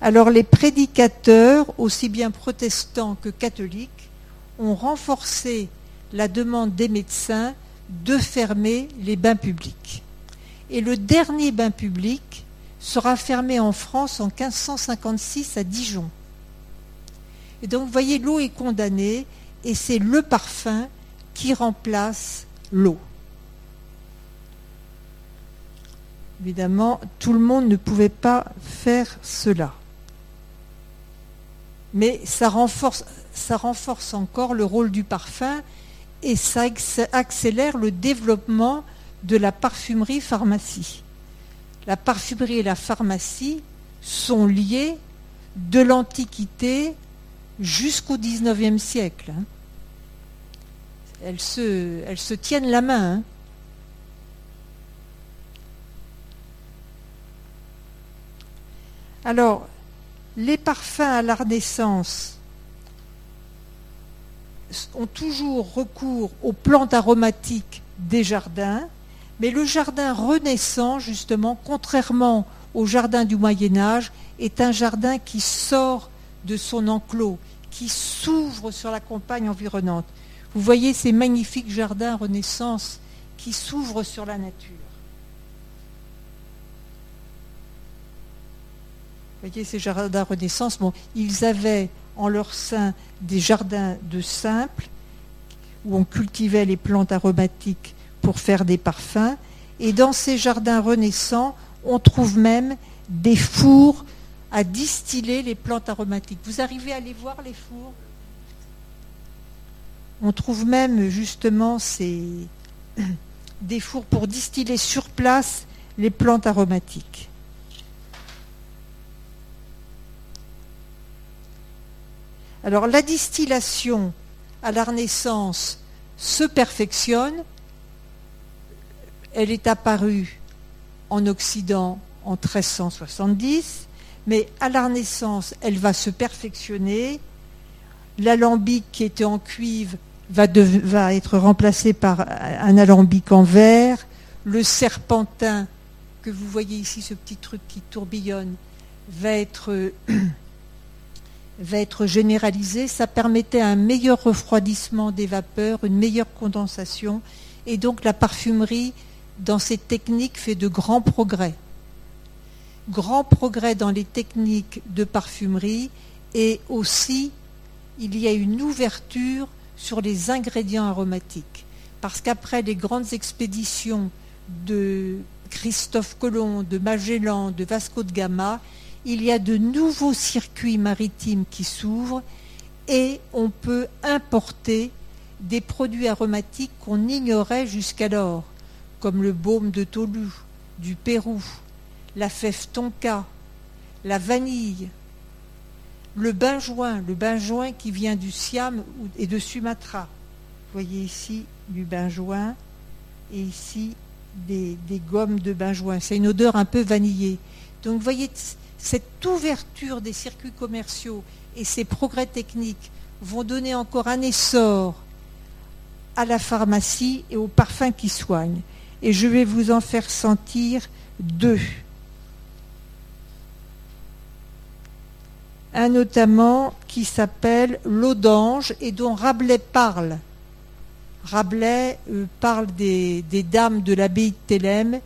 S2: Alors les prédicateurs, aussi bien protestants que catholiques, ont renforcé la demande des médecins de fermer les bains publics. Et le dernier bain public sera fermé en France en 1556 à Dijon. Et donc, vous voyez, l'eau est condamnée et c'est le parfum qui remplace l'eau. Évidemment, tout le monde ne pouvait pas faire cela. Mais ça renforce, ça renforce encore le rôle du parfum et ça accélère le développement de la parfumerie pharmacie. La parfumerie et la pharmacie sont liées de l'Antiquité jusqu'au XIXe siècle. Hein. Elles, se, tiennent la main. Hein. Alors, les parfums à la Renaissance ont toujours recours aux plantes aromatiques des jardins, mais le jardin renaissant, justement, contrairement au jardin du Moyen Âge, est un jardin qui sort de son enclos, qui s'ouvre sur la campagne environnante. Vous voyez ces magnifiques jardins Renaissance qui s'ouvrent sur la nature. Vous voyez ces jardins Renaissance, bon, ils avaient en leur sein des jardins de simples où on cultivait les plantes aromatiques pour faire des parfums. Et dans ces jardins renaissants, on trouve même des fours à distiller les plantes aromatiques. Vous arrivez à aller voir les fours? On trouve même justement des fours pour distiller sur place les plantes aromatiques. Alors la distillation à la Renaissance se perfectionne. Elle est apparue en Occident en 1370, mais à la Renaissance, elle va se perfectionner. L'alambic qui était en cuivre va, être remplacé par un alambic en verre. Le serpentin, que vous voyez ici, ce petit truc qui tourbillonne, va être va être généralisé. Ça permettait un meilleur refroidissement des vapeurs, une meilleure condensation. Et donc la parfumerie, dans ces techniques, fait de grands progrès. Grands progrès dans les techniques de parfumerie et aussi il y a une ouverture sur les ingrédients aromatiques. Parce qu'après les grandes expéditions de Christophe Colomb, de Magellan, de Vasco de Gama, il y a de nouveaux circuits maritimes qui s'ouvrent et on peut importer des produits aromatiques qu'on ignorait jusqu'alors, comme le baume de Tolu, du Pérou, la fève tonka, la vanille, le benjoin, le benjoin qui vient du Siam et de Sumatra. Vous voyez ici du benjoin et ici des, gommes de benjoin. C'est une odeur un peu vanillée. Donc vous voyez, cette ouverture des circuits commerciaux et ces progrès techniques vont donner encore un essor à la pharmacie et aux parfums qui soignent. Et je vais vous en faire sentir deux. Un notamment qui s'appelle l'eau d'ange et dont Rabelais parle. Rabelais euh, parle des, dames de l'abbaye de Thélème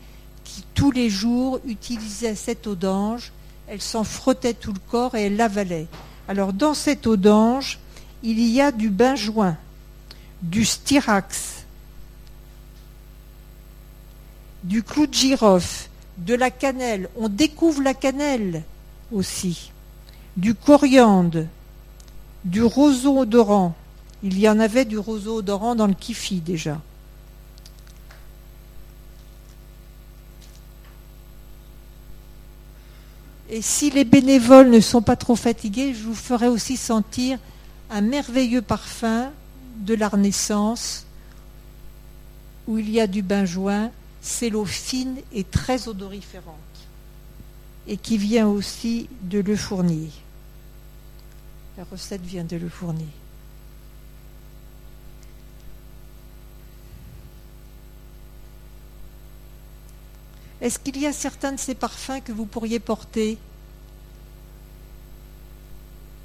S2: qui tous les jours utilisaient cette eau d'ange elle s'en frottait tout le corps et elle l'avalait. Alors dans cette eau d'ange, il y a du benjoin, du styrax, du clou de girofle, de la cannelle. On découvre la cannelle aussi, du coriandre, du roseau odorant. Il y en avait du roseau odorant dans le kifi déjà. Et si les bénévoles ne sont pas trop fatigués, je vous ferai aussi sentir un merveilleux parfum de la Renaissance où il y a du benjoin, c'est l'eau fine et très odoriférante et qui vient aussi de Le Fournier. La recette vient de Le Fournier. Est-ce qu'il y a certains de ces parfums que vous pourriez porter?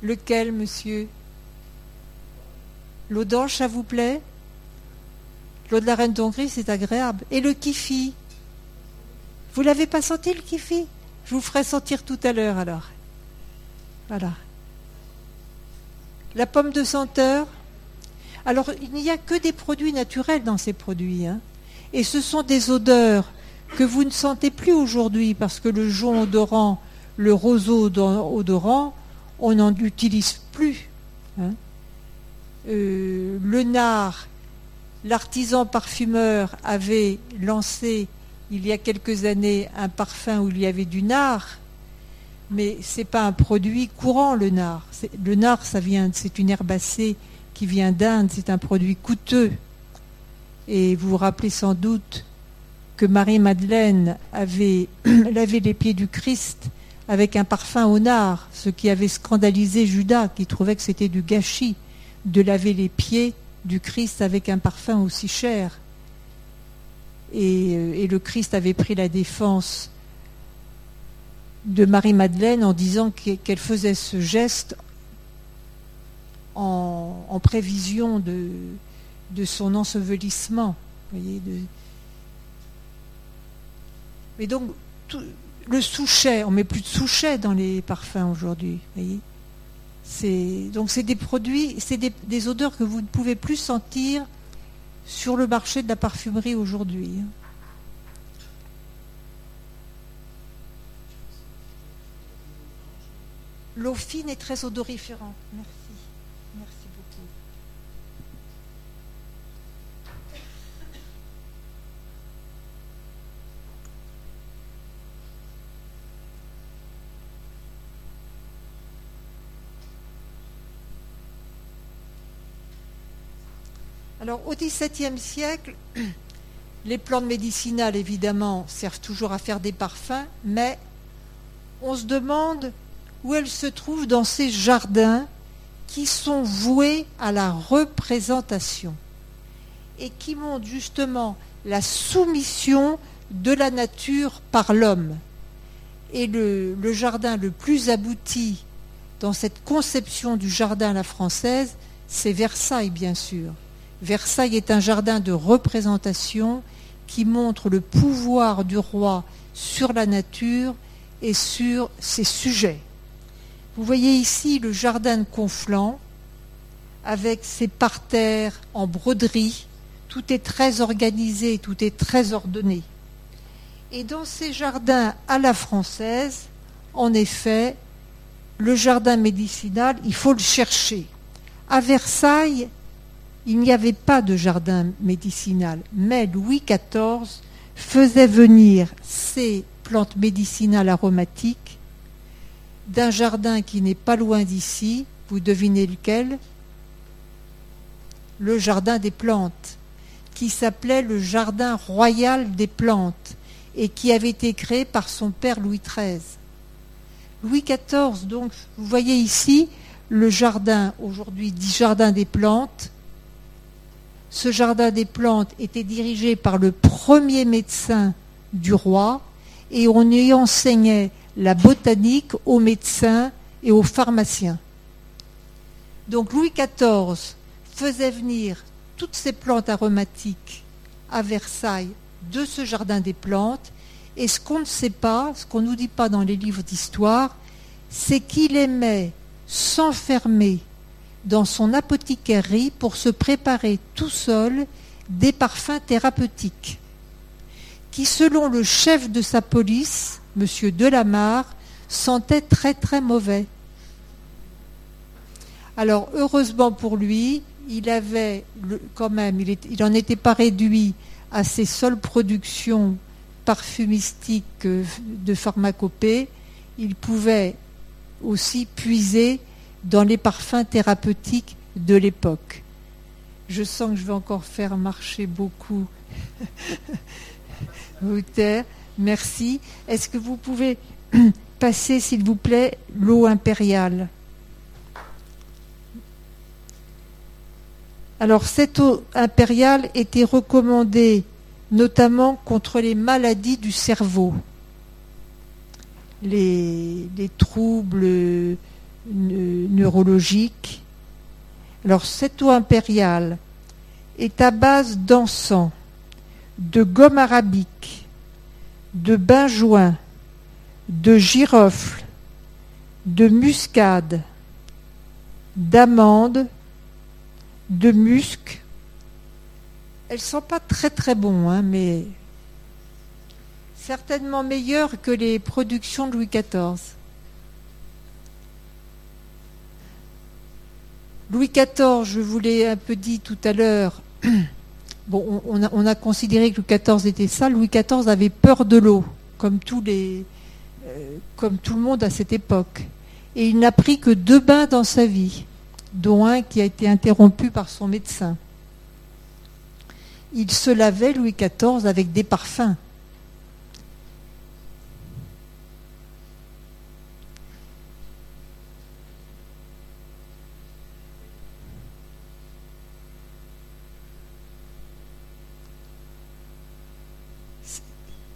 S2: Lequel, monsieur? L'eau d'ange, ça vous plaît? L'eau de la reine d'Hongrie, c'est agréable. Et le kifi? Vous l'avez pas senti, le kifi? Je vous ferai sentir tout à l'heure, alors. Voilà. La pomme de senteur Alors, il n'y a que des produits naturels dans ces produits. Hein. Et ce sont des odeurs que vous ne sentez plus aujourd'hui parce que le jaune odorant, le roseau odorant, on n'en utilise plus. Hein. Euh, le nard, l'artisan parfumeur avait lancé il y a quelques années un parfum où il y avait du nard, mais ce n'est pas un produit courant le nard. Le nard, ça vient, c'est une herbacée qui vient d'Inde, c'est un produit coûteux. Et vous vous rappelez sans doute que Marie-Madeleine avait lavé les pieds du Christ avec un parfum au nard, ce qui avait scandalisé Judas, qui trouvait que c'était du gâchis de laver les pieds du Christ avec un parfum aussi cher. Et, euh, et le Christ avait pris la défense de Marie-Madeleine en disant qu'elle faisait ce geste en, prévision de, son ensevelissement. Voyez. Mais donc, le souchet, on met plus de souchet dans les parfums aujourd'hui. donc c'est des produits, c'est des, des, odeurs que vous ne pouvez plus sentir sur le marché de la parfumerie aujourd'hui. L'eau fine est très odoriférante. Merci. Merci beaucoup. Alors, au XVIIe siècle, les plantes médicinales, évidemment, servent toujours à faire des parfums, mais on se demande où elle se trouve dans ces jardins qui sont voués à la représentation et qui montrent justement la soumission de la nature par l'homme. Et le, jardin le plus abouti dans cette conception du jardin à la française, c'est Versailles, bien sûr. Versailles est un jardin de représentation qui montre le pouvoir du roi sur la nature et sur ses sujets. Vous voyez ici le jardin de Conflans avec ses parterres en broderie. Tout est très organisé, tout est très ordonné. Et dans ces jardins à la française, en effet, le jardin médicinal, il faut le chercher. À Versailles, il n'y avait pas de jardin médicinal, mais Louis XIV faisait venir ces plantes médicinales aromatiques d'un jardin qui n'est pas loin d'ici. Vous devinez lequel? Le jardin des plantes, qui s'appelait le jardin royal des plantes et qui avait été créé par son père Louis XIII. Louis XIV, donc, vous voyez ici le jardin, aujourd'hui dit jardin des plantes. Ce jardin des plantes était dirigé par le premier médecin du roi et on y enseignait la botanique aux médecins et aux pharmaciens. Donc Louis XIV faisait venir toutes ces plantes aromatiques à Versailles de ce jardin des plantes. Et ce qu'on ne sait pas, ce qu'on ne nous dit pas dans les livres d'histoire, c'est qu'il aimait s'enfermer dans son apothicairerie pour se préparer tout seul des parfums thérapeutiques, qui, selon le chef de sa police, M. Delamarre, sentait très très mauvais. Alors heureusement pour lui, il avait quand même, il, n'en était pas réduit à ses seules productions parfumistiques euh, de pharmacopée, il pouvait aussi puiser dans les parfums thérapeutiques de l'époque. Je sens que je vais encore faire marcher beaucoup Merci. Est-ce que vous pouvez passer, s'il vous plaît, l'eau impériale? Alors, cette eau impériale était recommandée notamment contre les maladies du cerveau, les, troubles neurologiques. Alors, cette eau impériale est à base d'encens, de gomme arabique, de benjoin, de girofle, de muscade, d'amande, de musc. Elles ne sont pas très très bons, hein, mais certainement meilleures que les productions de Louis XIV. Louis XIV, je vous l'ai un peu dit tout à l'heure, On a, considéré que Louis XIV était ça. Louis XIV avait peur de l'eau, euh, comme tout le monde à cette époque. Et il n'a pris que deux bains dans sa vie, dont un qui a été interrompu par son médecin. Il se lavait, Louis XIV, avec des parfums.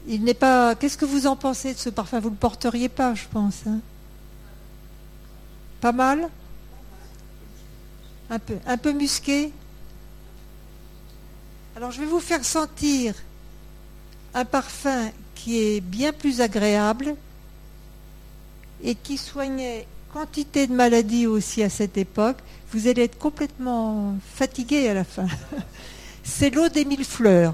S2: Il n'est pas. Qu'est-ce que vous en pensez de ce parfum? Vous le porteriez pas, je pense. hein pas mal? Un peu, un peu musqué? Alors je vais vous faire sentir un parfum qui est bien plus agréable et qui soignait quantité de maladies aussi à cette époque. Vous allez être complètement fatigué à la fin. C'est l'eau des mille fleurs.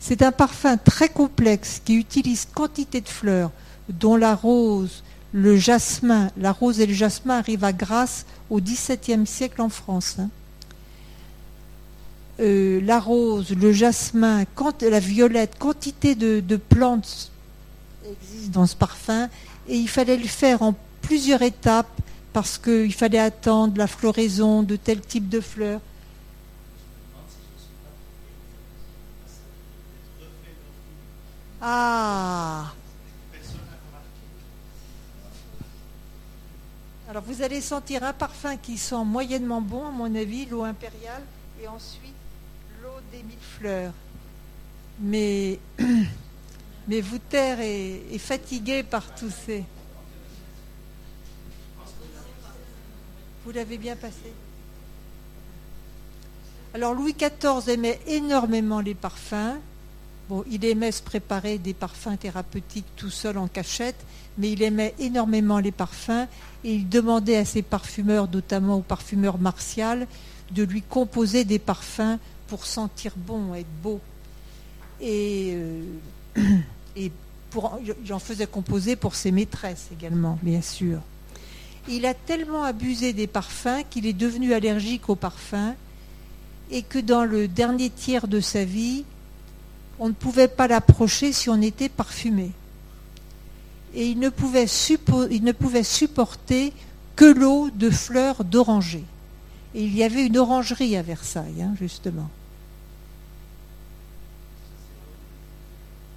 S2: C'est un parfum très complexe qui utilise quantité de fleurs, dont la rose, le jasmin. La rose et le jasmin arrivent à Grasse au XVIIe siècle en France. hein. Euh, la rose, le jasmin, la violette, quantité de plantes existent dans ce parfum et il fallait le faire en plusieurs étapes parce qu'il fallait attendre la floraison de tel type de fleurs. Ah Alors vous allez sentir un parfum qui sent moyennement bon, à mon avis, l'eau impériale, et ensuite l'eau des mille fleurs. Mais, vous taire est, est fatigué par tous ces... Vous l'avez bien passé Alors Louis XIV aimait énormément les parfums. Il aimait se préparer des parfums thérapeutiques tout seul en cachette, mais il aimait énormément les parfums et il demandait à ses parfumeurs, notamment au parfumeur Martial, de lui composer des parfums pour sentir bon, être beau. Et, euh, et pour, il en faisait composer pour ses maîtresses également, bien sûr. Il a tellement abusé des parfums qu'il est devenu allergique aux parfums et que dans le dernier tiers de sa vie, on ne pouvait pas l'approcher si on était parfumé. Et il ne pouvait, supporter que l'eau de fleurs d'oranger. Et il y avait une orangerie à Versailles, hein, justement.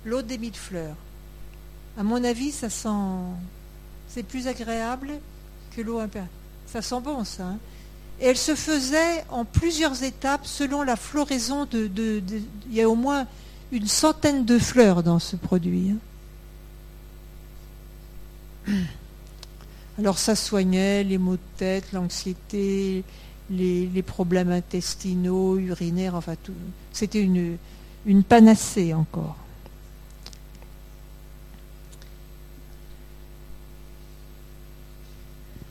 S2: L'eau des mille fleurs. À mon avis, ça sent. C'est plus agréable que l'eau impériale. Ça sent bon, ça. hein. Et elle se faisait en plusieurs étapes selon la floraison de- il y a au moins une centaine de fleurs dans ce produit. hein. Alors ça soignait les maux de tête, l'anxiété, les, problèmes intestinaux, urinaires, enfin tout. C'était une, une panacée encore.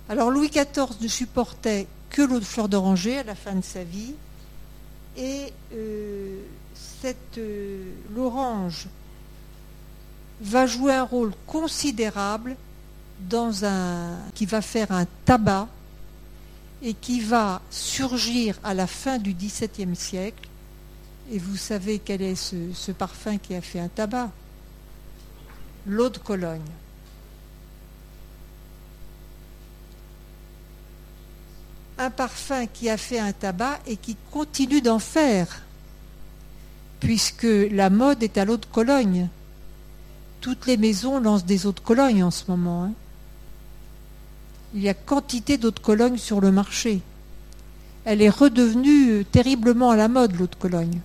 S2: Alors Louis XIV ne supportait que l'eau de fleur d'oranger à la fin de sa vie. Et euh, cette, euh, l'orange va jouer un rôle considérable dans un, qui va faire un tabac et qui va surgir à la fin du XVIIe siècle. Et vous savez quel est ce, ce parfum qui a fait un tabac? L'eau de Cologne. Un parfum qui a fait un tabac et qui continue d'en faire, puisque la mode est à l'eau de Cologne. Toutes les maisons lancent des eaux de Cologne en ce moment. hein. Il y a quantité d'eau de Cologne sur le marché. Elle est redevenue euh, terriblement à la mode, l'eau de Cologne.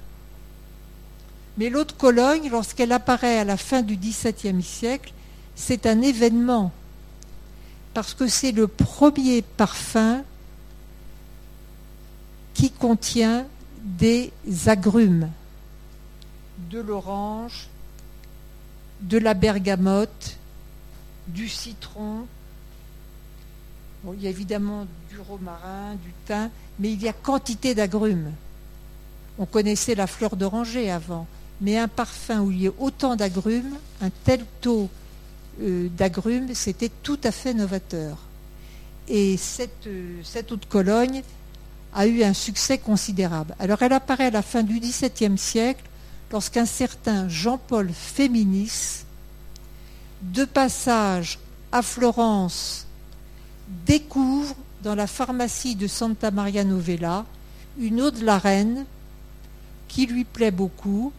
S2: Mais l'eau de Cologne, lorsqu'elle apparaît à la fin du XVIIe siècle, c'est un événement. Parce que c'est le premier parfum qui contient des agrumes, de l'orange, de la bergamote, du citron. Il y a évidemment du romarin, du thym, mais il y a quantité d'agrumes. On connaissait la fleur d'oranger avant, mais un parfum où il y a autant d'agrumes, un tel taux euh, d'agrumes, c'était tout à fait novateur. Et cette, euh, cette eau de Cologne a eu un succès considérable. Alors elle apparaît à la fin du XVIIe siècle lorsqu'un certain Jean-Paul Féminis, de passage à Florence, découvre dans la pharmacie de Santa Maria Novella une eau de la reine qui lui plaît beaucoup.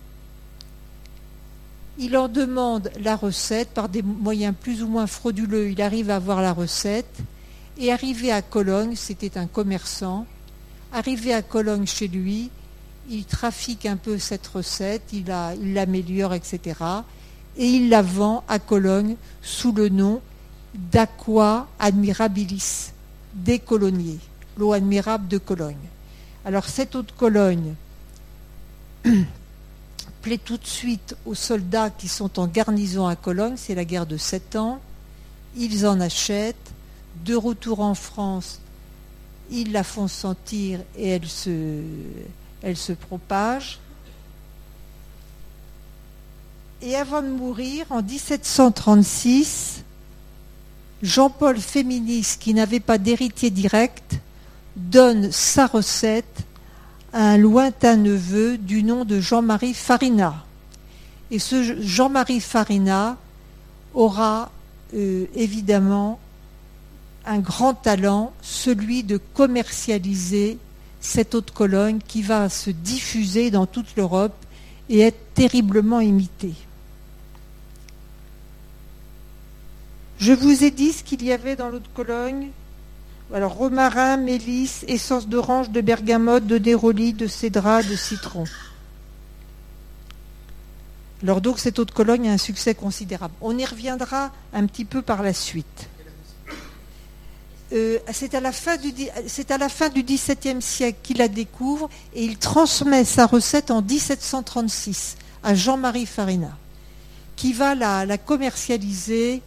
S2: Il en demande la recette par des moyens plus ou moins frauduleux. Il arrive à avoir la recette. Et arrivé à Cologne, c'était un commerçant, arrivé à Cologne chez lui, il trafique un peu cette recette, il la- il l'améliore, etc. et il la vend à Cologne sous le nom d'Aqua Admirabilis, des coloniers, l'eau admirable de Cologne. Alors cette eau de Cologne plaît tout de suite aux soldats qui sont en garnison à Cologne, c'est la guerre de sept ans, ils en achètent, de retour en France, ils la font sentir et elle se, elle se propage. Et avant de mourir, en 1736, Jean-Paul Féminis, qui n'avait pas d'héritier direct, donne sa recette à un lointain neveu du nom de Jean-Marie Farina. Et ce Jean-Marie Farina aura euh, évidemment un grand talent, celui de commercialiser cette eau de Cologne qui va se diffuser dans toute l'Europe et être terriblement imitée. Je vous ai dit ce qu'il y avait dans l'eau de Cologne. Alors, romarin, mélisse, essence d'orange, de bergamote, de néroli, de cédra, de citron. Alors donc cette eau de Cologne a un succès considérable. On y reviendra un petit peu par la suite. Euh, c'est à, la fin du, XVIIe siècle qu'il la découvre et il transmet sa recette en 1736 à Jean-Marie Farina, qui va la commercialiser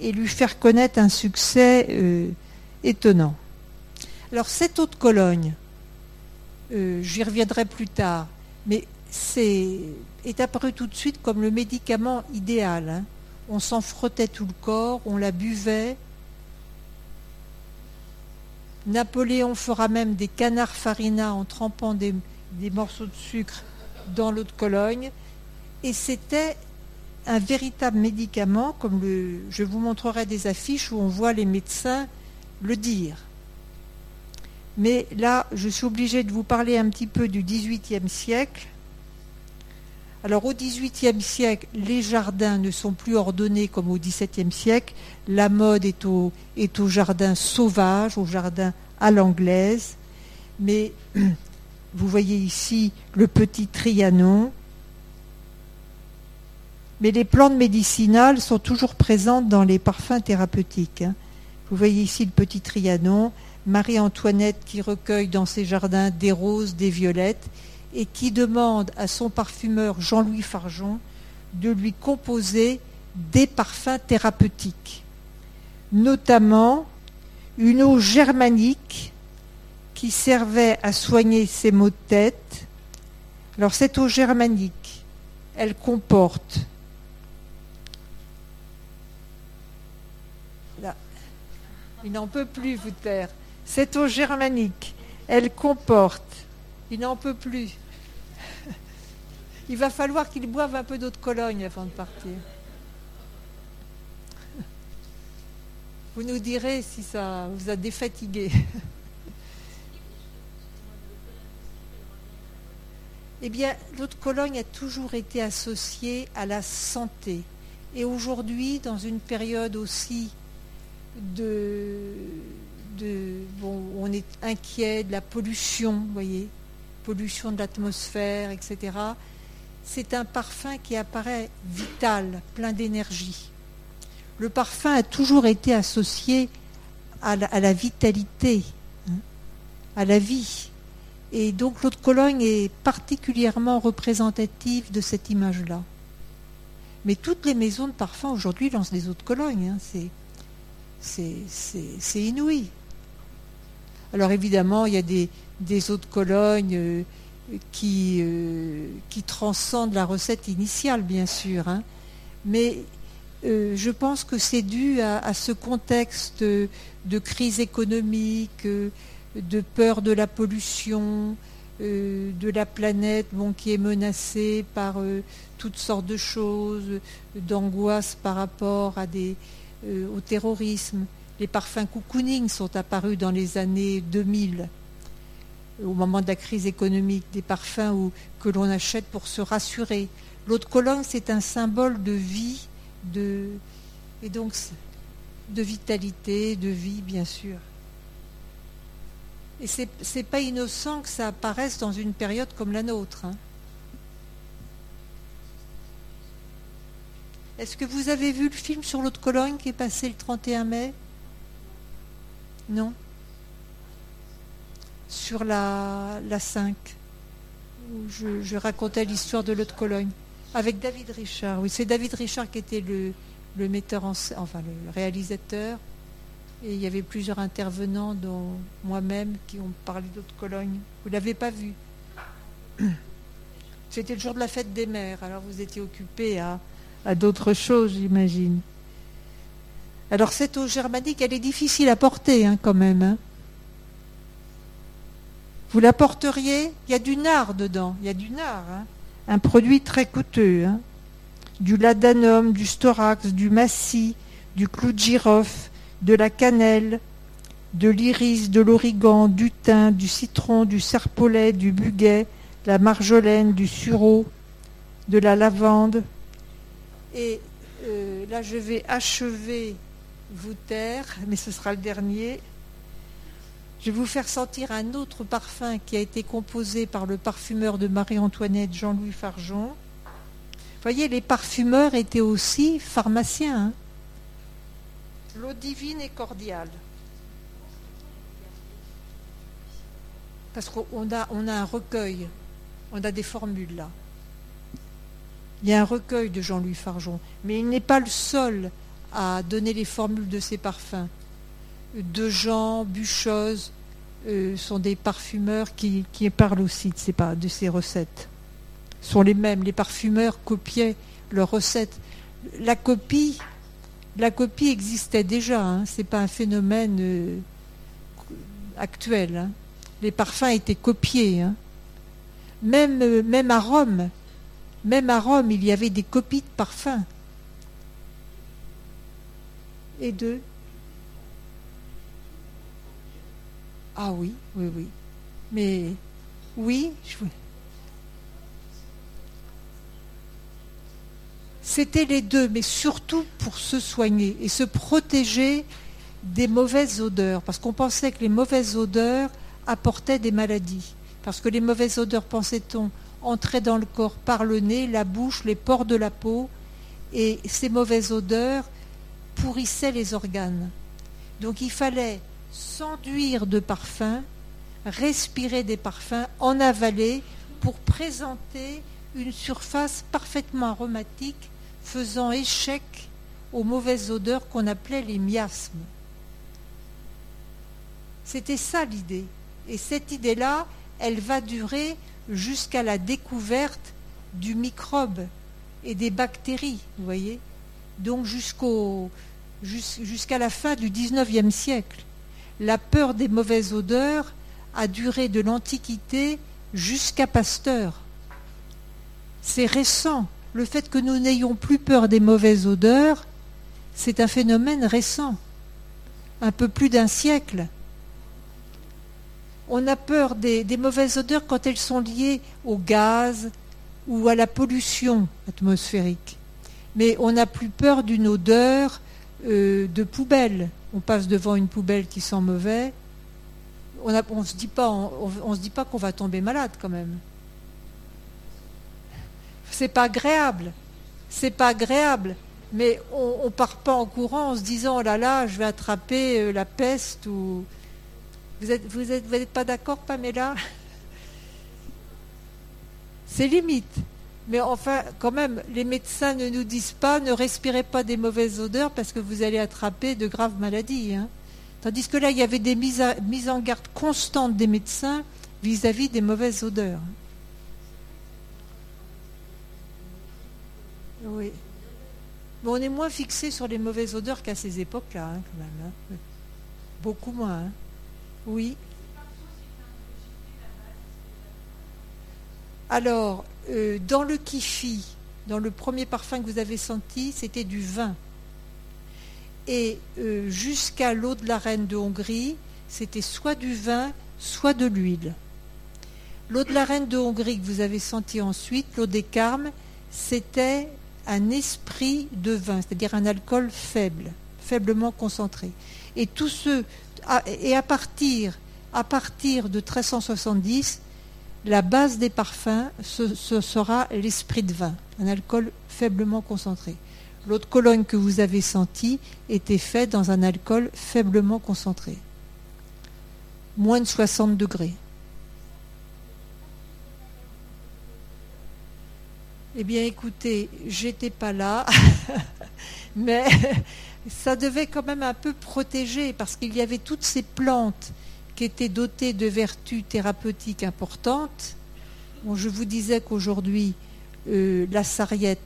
S2: et lui faire connaître un succès euh, étonnant. Alors cette eau de Cologne, euh, j'y reviendrai plus tard, mais c'est est apparu tout de suite comme le médicament idéal. Hein. On s'en frottait tout le corps, on la buvait. Napoléon fera même des canards farina en trempant des morceaux de sucre dans l'eau de Cologne. Et c'était un véritable médicament, comme je vous montrerai des affiches où on voit les médecins le dire. Mais là, je suis obligée de vous parler un petit peu du XVIIIe siècle. Alors au XVIIIe siècle, les jardins ne sont plus ordonnés comme au XVIIe siècle. La mode est au, est au jardin sauvage, au jardin à l'anglaise. Mais vous voyez ici le petit Trianon, mais les plantes médicinales sont toujours présentes dans les parfums thérapeutiques. Hein. Vous voyez ici le petit Trianon, Marie-Antoinette qui recueille dans ses jardins des roses, des violettes, et qui demande à son parfumeur Jean-Louis Farjon de lui composer des parfums thérapeutiques, notamment une eau germanique qui servait à soigner ses maux de tête. Alors cette eau germanique, elle comporte Il n'en peut plus, vous taire. Cette eau germanique, elle comporte. Il n'en peut plus. Il va falloir qu'il boive un peu d'eau de Cologne avant de partir. Vous nous direz si ça vous a défatigué. Eh bien, l'eau de Cologne a toujours été associée à la santé. Et aujourd'hui, dans une période aussi de, de bon, on est inquiet de la pollution, vous voyez, pollution de l'atmosphère, etc. C'est un parfum qui apparaît vital, plein d'énergie. Le parfum a toujours été associé à la, vitalité, hein, à la vie. Et donc l'eau de Cologne est particulièrement représentative de cette image-là. Mais toutes les maisons de parfum aujourd'hui lancent des eaux de Cologne. Hein, c'est inouï. Alors évidemment, il y a des, eaux de Cologne euh, qui, euh, qui transcendent la recette initiale, bien sûr. Hein. Mais euh, je pense que c'est dû à, ce contexte de crise économique, de peur de la pollution, de la planète qui est menacée par toutes sortes de choses, d'angoisse par rapport euh, au terrorisme. Les parfums cocooning sont apparus dans les années 2000, au moment de la crise économique, des parfums que l'on achète pour se rassurer. L'eau de Cologne, c'est un symbole de vie, de, et donc de vitalité, de vie, bien sûr. Et c'est n'est pas innocent que ça apparaisse dans une période comme la nôtre. Hein. Est-ce que vous avez vu le film sur l'autre Cologne qui est passé le 31 mai? Non? Sur la, la 5, où je, racontais l'histoire de l'autre Cologne. Avec David Richard. Oui, c'est David Richard qui était le, metteur en enfin le réalisateur. Et il y avait plusieurs intervenants, dont moi-même, qui ont parlé d'autres Cologne. Vous ne l'avez pas vu C'était le jour de la fête des mères, alors vous étiez occupé à, à d'autres choses, j'imagine. Alors cette eau germanique, elle est difficile à porter hein, quand même. Hein. Vous la porteriez? Il y a du nard dedans, il y a du nard. Hein. Un produit très coûteux. Du ladanum, du storax, du massis, du clou de girofle, de la cannelle, de l'iris, de l'origan, du thym, du citron, du serpolet, du buguet, la marjolaine, du sureau, de la lavande, et euh, là, je vais achever vous taire, mais ce sera le dernier. Je vais vous faire sentir un autre parfum qui a été composé par le parfumeur de Marie-Antoinette, Jean-Louis Farjon. Vous voyez, les parfumeurs étaient aussi pharmaciens. Hein. L'eau divine et cordiale. Parce qu'on a, un recueil, on a des formules là. Il y a un recueil de Jean-Louis Farjon, mais il n'est pas le seul à donner les formules de ses parfums. De Jean, Buchoz euh, sont des parfumeurs qui, parlent aussi de ces, recettes. sont les mêmes. Les parfumeurs copiaient leurs recettes. La copie, la copie existait déjà. Hein. Ce n'est pas un phénomène euh, actuel. Hein. Les parfums étaient copiés. Hein. Même, euh, même à Rome, même à Rome, il y avait des copies de parfums. Et de Ah oui, oui, oui. Mais oui, C'était les deux, mais surtout pour se soigner et se protéger des mauvaises odeurs, parce qu'on pensait que les mauvaises odeurs apportaient des maladies. Parce que les mauvaises odeurs, pensait-on, entraient dans le corps par le nez, la bouche, les pores de la peau, et ces mauvaises odeurs pourrissaient les organes. Donc il fallait s'enduire de parfums, respirer des parfums, en avaler pour présenter une surface parfaitement aromatique, faisant échec aux mauvaises odeurs qu'on appelait les miasmes. C'était ça l'idée. Et cette idée-là, elle va durer jusqu'à la découverte du microbe et des bactéries, vous voyez Donc jusqu'à la fin du XIXe siècle. La peur des mauvaises odeurs a duré de l'Antiquité jusqu'à Pasteur. C'est récent. Le fait que nous n'ayons plus peur des mauvaises odeurs, c'est un phénomène récent, un peu plus d'un siècle on a peur des, mauvaises odeurs quand elles sont liées au gaz ou à la pollution atmosphérique. Mais on n'a plus peur d'une odeur euh, de poubelle. On passe devant une poubelle qui sent mauvais. On ne se dit pas, qu'on va tomber malade quand même. C'est pas agréable. C'est pas agréable. Mais on, ne part pas en courant en se disant oh là là, je vais attraper euh, la peste ou vous n'êtes vous êtes, pas d'accord, Pamela? C'est limite. Mais enfin, quand même, les médecins ne nous disent pas ne respirez pas des mauvaises odeurs parce que vous allez attraper de graves maladies. Hein. Tandis que là, il y avait des mises, en garde constantes des médecins vis-à-vis des mauvaises odeurs. Oui. Mais on est moins fixé sur les mauvaises odeurs qu'à ces époques-là, hein, quand même. Hein. Beaucoup moins. Oui. Alors, euh, dans le kifi, dans le premier parfum que vous avez senti, c'était du vin. Et euh, jusqu'à l'eau de la reine de Hongrie, c'était soit du vin, soit de l'huile. L'eau de la reine de Hongrie que vous avez senti ensuite, l'eau des Carmes, c'était un esprit de vin, c'est-à-dire un alcool faible, faiblement concentré. Et tous ceux, ah, et à partir, à partir de 1370, la base des parfums, ce, sera l'esprit de vin, un alcool faiblement concentré. L'eau de Cologne que vous avez sentie était faite dans un alcool faiblement concentré. Moins de 60 degrés. Eh bien, écoutez, j'étais pas là, mais ça devait quand même un peu protéger parce qu'il y avait toutes ces plantes qui étaient dotées de vertus thérapeutiques importantes. Bon, je vous disais qu'aujourd'hui, euh, la sarriette,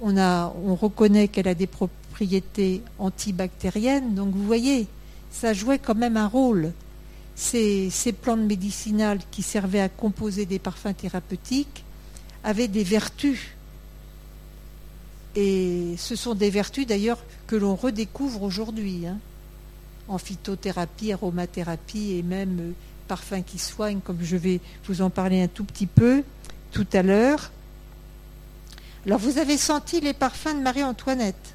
S2: on, a, on reconnaît qu'elle a des propriétés antibactériennes. Donc, vous voyez, ça jouait quand même un rôle. Ces, ces plantes médicinales qui servaient à composer des parfums thérapeutiques avaient des vertus. Et ce sont des vertus d'ailleurs que l'on redécouvre aujourd'hui, hein, en phytothérapie, aromathérapie et même euh, parfums qui soignent, comme je vais vous en parler un tout petit peu tout à l'heure. Alors vous avez senti les parfums de Marie-Antoinette?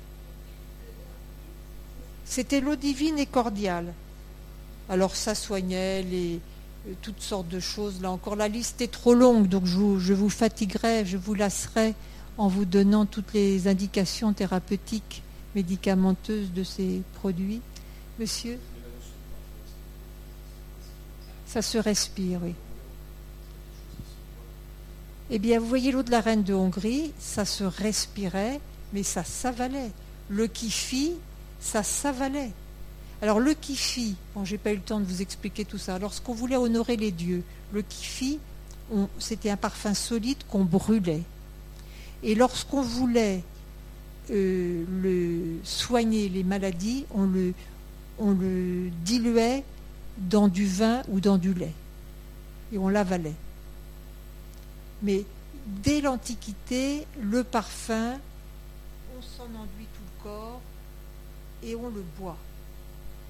S2: C'était l'eau divine et cordiale. Alors ça soignait les, euh, toutes sortes de choses. Là encore, la liste est trop longue, donc je vous, je vous fatiguerai, je vous lasserai en vous donnant toutes les indications thérapeutiques, médicamenteuses de ces produits. Monsieur Ça se respire, oui. Eh bien, vous voyez l'eau de la reine de Hongrie, ça se respirait, mais ça s'avalait. Le kifi, ça s'avalait. Alors le kifi, bon, j'ai pas eu le temps de vous expliquer tout ça. Lorsqu'on voulait honorer les dieux, le kifi, c'était un parfum solide qu'on brûlait. Et lorsqu'on voulait euh, le soigner les maladies, on le, on le diluait dans du vin ou dans du lait. Et on l'avalait. Mais dès l'Antiquité, le parfum, on s'en enduit tout le corps et on le boit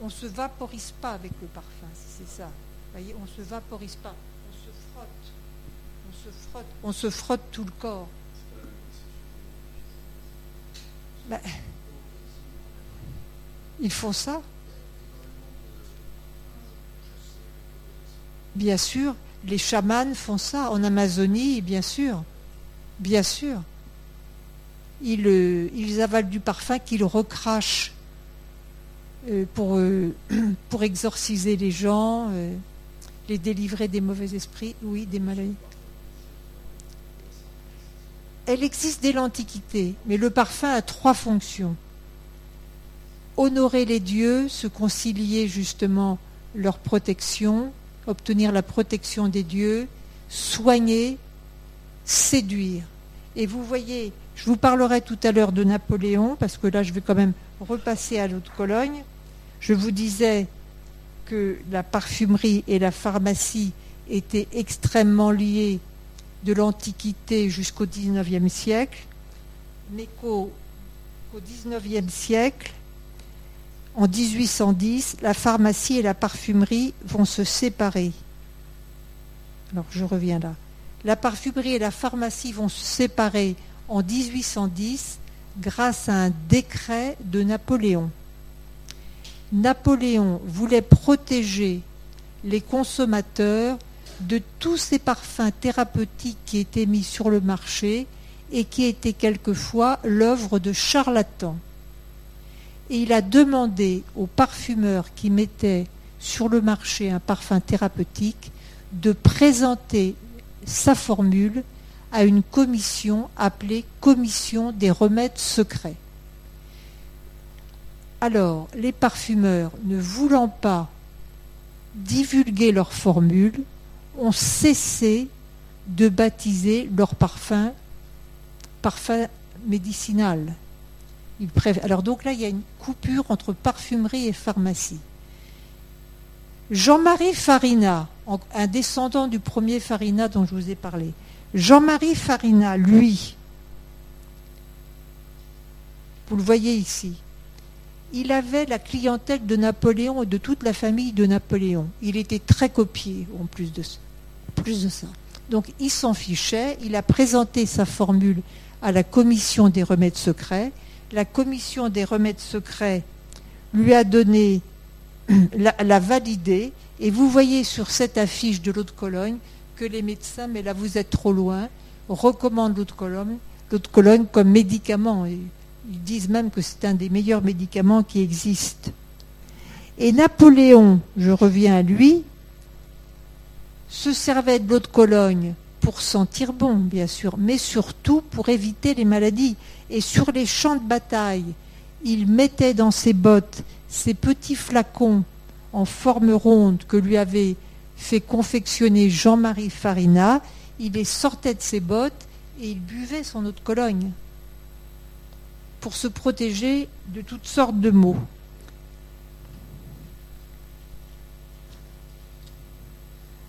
S2: on ne se vaporise pas avec le parfum, c'est ça. voyez, on ne se vaporise pas, on se frotte. On se frotte, on se frotte tout le corps. Ben, ils font ça. Bien sûr, les chamans font ça. En Amazonie, bien sûr. Bien sûr. Ils, euh, avalent du parfum qu'ils recrachent euh, pour, euh, pour exorciser les gens, les délivrer des mauvais esprits, oui, des maladies. Elle existe dès l'Antiquité, mais le parfum a trois fonctions. Honorer les dieux, se concilier justement leur protection, obtenir la protection des dieux, soigner, séduire. Et vous voyez, je vous parlerai tout à l'heure de Napoléon, parce que là je vais quand même repasser à l'autre Cologne. Je vous disais que la parfumerie et la pharmacie étaient extrêmement liées de l'Antiquité jusqu'au XIXe siècle, mais qu'au XIXe siècle, en 1810, la pharmacie et la parfumerie vont se séparer. Alors je reviens là. La parfumerie et la pharmacie vont se séparer en 1810 grâce à un décret de Napoléon. Napoléon voulait protéger les consommateurs de tous ces parfums thérapeutiques qui étaient mis sur le marché et qui étaient quelquefois l'œuvre de charlatans. Et il a demandé aux parfumeurs qui mettaient sur le marché un parfum thérapeutique de présenter sa formule à une commission appelée Commission des remèdes secrets. Alors, les parfumeurs, ne voulant pas divulguer leur formule, ont cessé de baptiser leur parfum parfum médicinal. Alors donc là, il y a une coupure entre parfumerie et pharmacie. Jean-Marie Farina, un descendant du premier Farina dont je vous ai parlé, Jean-Marie Farina, lui, vous le voyez ici, il avait la clientèle de Napoléon et de toute la famille de Napoléon. Il était très copié en plus de ça. Donc il s'en fichait, il a présenté sa formule à la commission des remèdes secrets. La commission des remèdes secrets lui a donné, l'a validé, et vous voyez sur cette affiche de l'eau de Cologne que les médecins, mais là vous êtes trop loin, recommandent l'eau de Cologne, l'eau de Cologne comme médicament. Ils disent même que c'est un des meilleurs médicaments qui existent. Et Napoléon, je reviens à lui, se servait de l'eau de Cologne pour sentir bon, bien sûr, mais surtout pour éviter les maladies. Et sur les champs de bataille, il mettait dans ses bottes ces petits flacons en forme ronde que lui avait fait confectionner Jean-Marie Farina. Il les sortait de ses bottes et il buvait son eau de Cologne pour se protéger de toutes sortes de maux.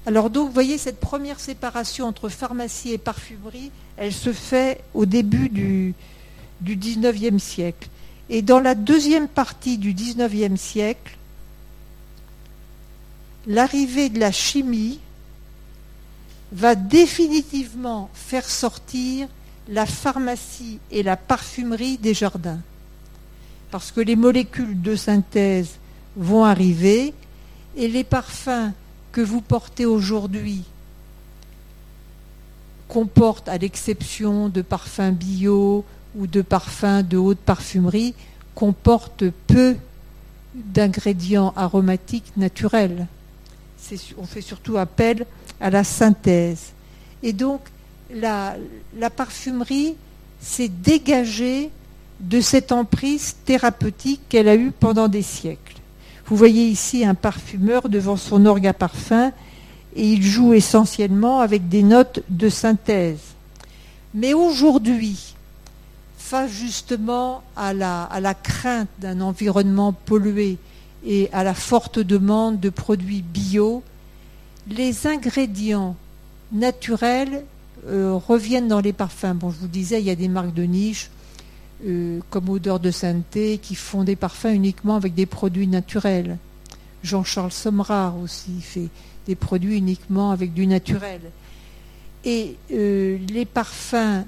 S2: Alors donc, vous voyez, cette première séparation entre pharmacie et parfumerie, elle se fait au début du, du 19e siècle. Et dans la deuxième partie du 19e siècle, l'arrivée de la chimie va définitivement faire sortir la pharmacie et la parfumerie des jardins. Parce que les molécules de synthèse vont arriver et les parfums que vous portez aujourd'hui comportent, à l'exception de parfums bio ou de parfums de haute parfumerie, comportent peu d'ingrédients aromatiques naturels. On fait surtout appel à la synthèse. Et donc, la, la parfumerie s'est dégagée de cette emprise thérapeutique qu'elle a eue pendant des siècles. Vous voyez ici un parfumeur devant son orgue à parfum et il joue essentiellement avec des notes de synthèse. Mais aujourd'hui, face justement à la, crainte d'un environnement pollué et à la forte demande de produits bio, les ingrédients naturels euh, reviennent dans les parfums. Bon, je vous disais, il y a des marques de niche euh, comme Odeur de Sainteté qui font des parfums uniquement avec des produits naturels. Jean-Charles Sommerard aussi fait des produits uniquement avec du naturel. Et euh, les parfums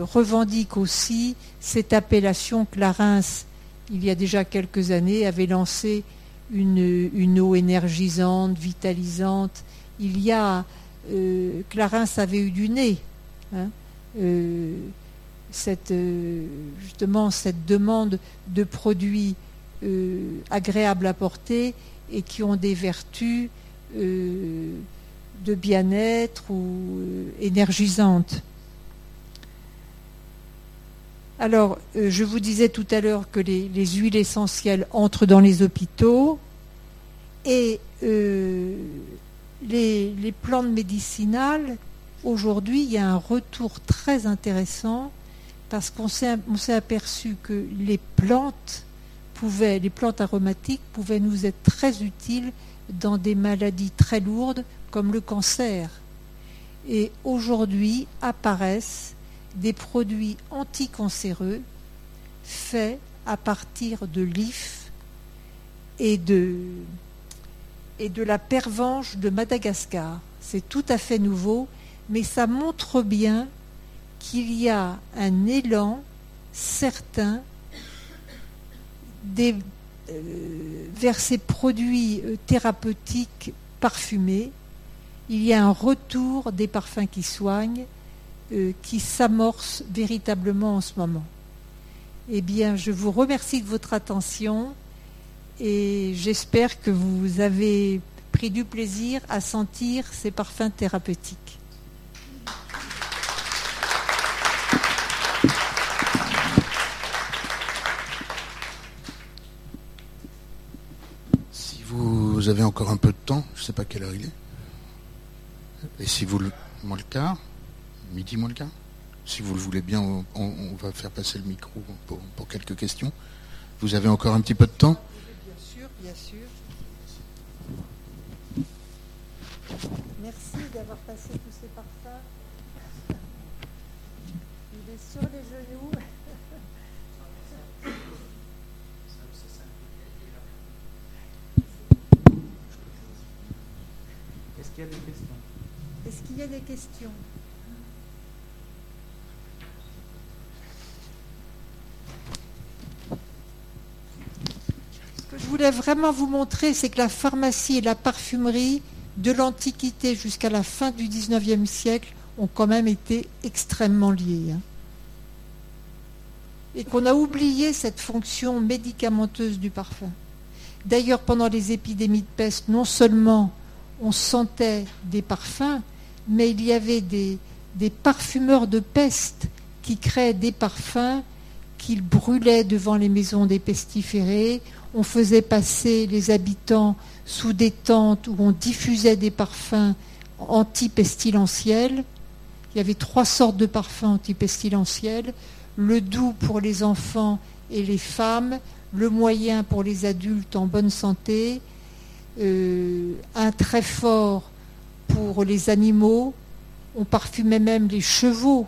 S2: revendiquent aussi cette appellation Clarins, il y a déjà quelques années, avait lancé une, eau énergisante, vitalisante. Il y a, euh, Clarins avait eu du nez. Hein, euh, cette, euh, justement cette demande de produits agréables à porter et qui ont des vertus de bien-être ou énergisantes. Alors, euh, je vous disais tout à l'heure que les, huiles essentielles entrent dans les hôpitaux et euh, les, plantes médicinales, aujourd'hui, il y a un retour très intéressant parce qu'on s'est aperçu que les plantes pouvaient, les plantes aromatiques pouvaient nous être très utiles dans des maladies très lourdes comme le cancer. Et aujourd'hui apparaissent des produits anticancéreux faits à partir de l'if et de, et de la pervenche de Madagascar. C'est tout à fait nouveau, mais ça montre bien qu'il y a un élan certain euh, vers ces produits euh, thérapeutiques parfumés. Il y a un retour des parfums qui soignent euh, qui s'amorce véritablement en ce moment. Eh bien, je vous remercie de votre attention et j'espère que vous avez pris du plaisir à sentir ces parfums thérapeutiques.
S1: Vous avez encore un peu de temps, je ne sais pas quelle heure il est, et si vous le, moi le quart, midi moins le quart. Si vous le voulez bien, on, va faire passer le micro pour, quelques questions. Vous avez encore un petit peu de temps?
S2: Bien sûr, bien sûr. Merci d'avoir passé tous ces parfums. Il est sur les genoux.
S3: Est-ce qu'il y a des questions
S2: Est-ce qu'il y a des questions? Je voulais vraiment vous montrer, c'est que la pharmacie et la parfumerie, de l'Antiquité jusqu'à la fin du XIXe siècle, ont quand même été extrêmement liées. Hein. et qu'on a oublié cette fonction médicamenteuse du parfum. D'ailleurs, pendant les épidémies de peste, non seulement on sentait des parfums, mais il y avait des, parfumeurs de peste qui créaient des parfums qu'ils brûlaient devant les maisons des pestiférés. On faisait passer les habitants sous des tentes où on diffusait des parfums anti-pestilentiels. Il y avait trois sortes de parfums anti-pestilentiels. Le doux pour les enfants et les femmes, le moyen pour les adultes en bonne santé, euh, un très fort pour les animaux. On parfumait même les chevaux,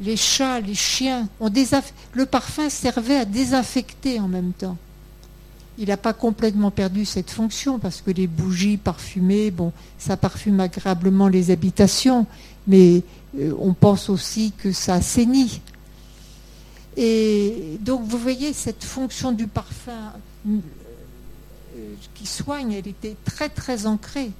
S2: les chats, les chiens. le parfum servait à désinfecter en même temps. Il n'a pas complètement perdu cette fonction parce que les bougies parfumées, bon, ça parfume agréablement les habitations, mais euh, on pense aussi que ça assainit. Et donc vous voyez cette fonction du parfum qui soigne, elle était très très ancrée.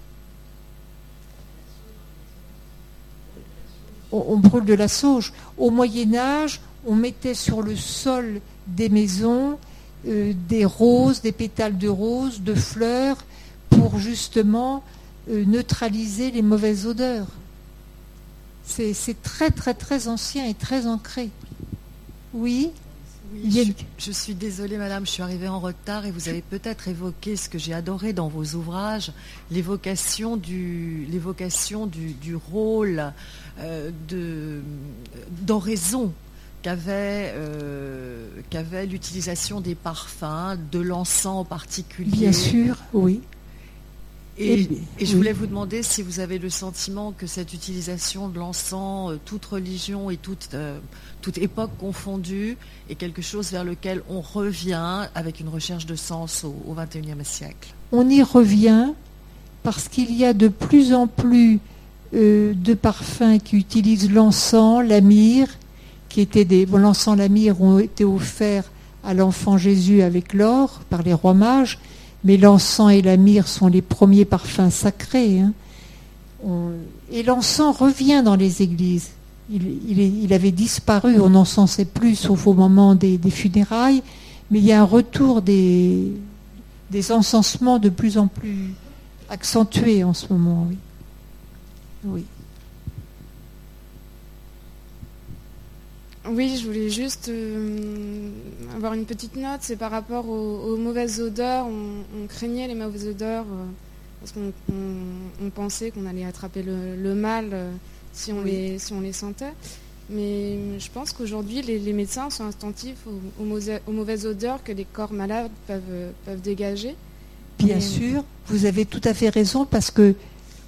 S2: On, brûle de la sauge. Au Moyen Âge, on mettait sur le sol des maisons euh, des roses, des pétales de roses, de fleurs, pour justement euh, neutraliser les mauvaises odeurs. C'est très très très ancien et très ancré. Oui?
S3: Je, suis désolée, madame, je suis arrivée en retard et vous avez peut-être évoqué ce que j'ai adoré dans vos ouvrages, l'évocation du, du, rôle euh, d'oraison qu'avait euh, qu'avait l'utilisation des parfums, de l'encens en particulier.
S2: Bien sûr, oui.
S3: Et, je voulais vous demander si vous avez le sentiment que cette utilisation de l'encens, euh, toute religion et toute, euh, toute époque confondue, est quelque chose vers lequel on revient avec une recherche de sens au XXIe siècle?
S2: On y revient parce qu'il y a de plus en plus euh, de parfums qui utilisent l'encens, la myrrhe, qui étaient des. Bon, l'encens, la myrrhe ont été offerts à l'enfant Jésus avec l'or par les rois mages mais l'encens et la myrrhe sont les premiers parfums sacrés. Hein. Et l'encens revient dans les églises. Il, avait disparu, on n'encensait plus, sauf au moment des, funérailles, mais il y a un retour des, des encensements de plus en plus accentués en ce moment. Oui. oui.
S4: Oui, je voulais juste euh, avoir une petite note. C'est par rapport aux, mauvaises odeurs. On, craignait les mauvaises odeurs euh, parce qu'on pensait qu'on allait attraper le, mal euh, si, on les, si on les sentait. Mais je pense qu'aujourd'hui, les, médecins sont attentifs aux, mauvaises odeurs que les corps malades peuvent, peuvent dégager.
S2: Bien sûr, vous avez tout à fait raison parce que,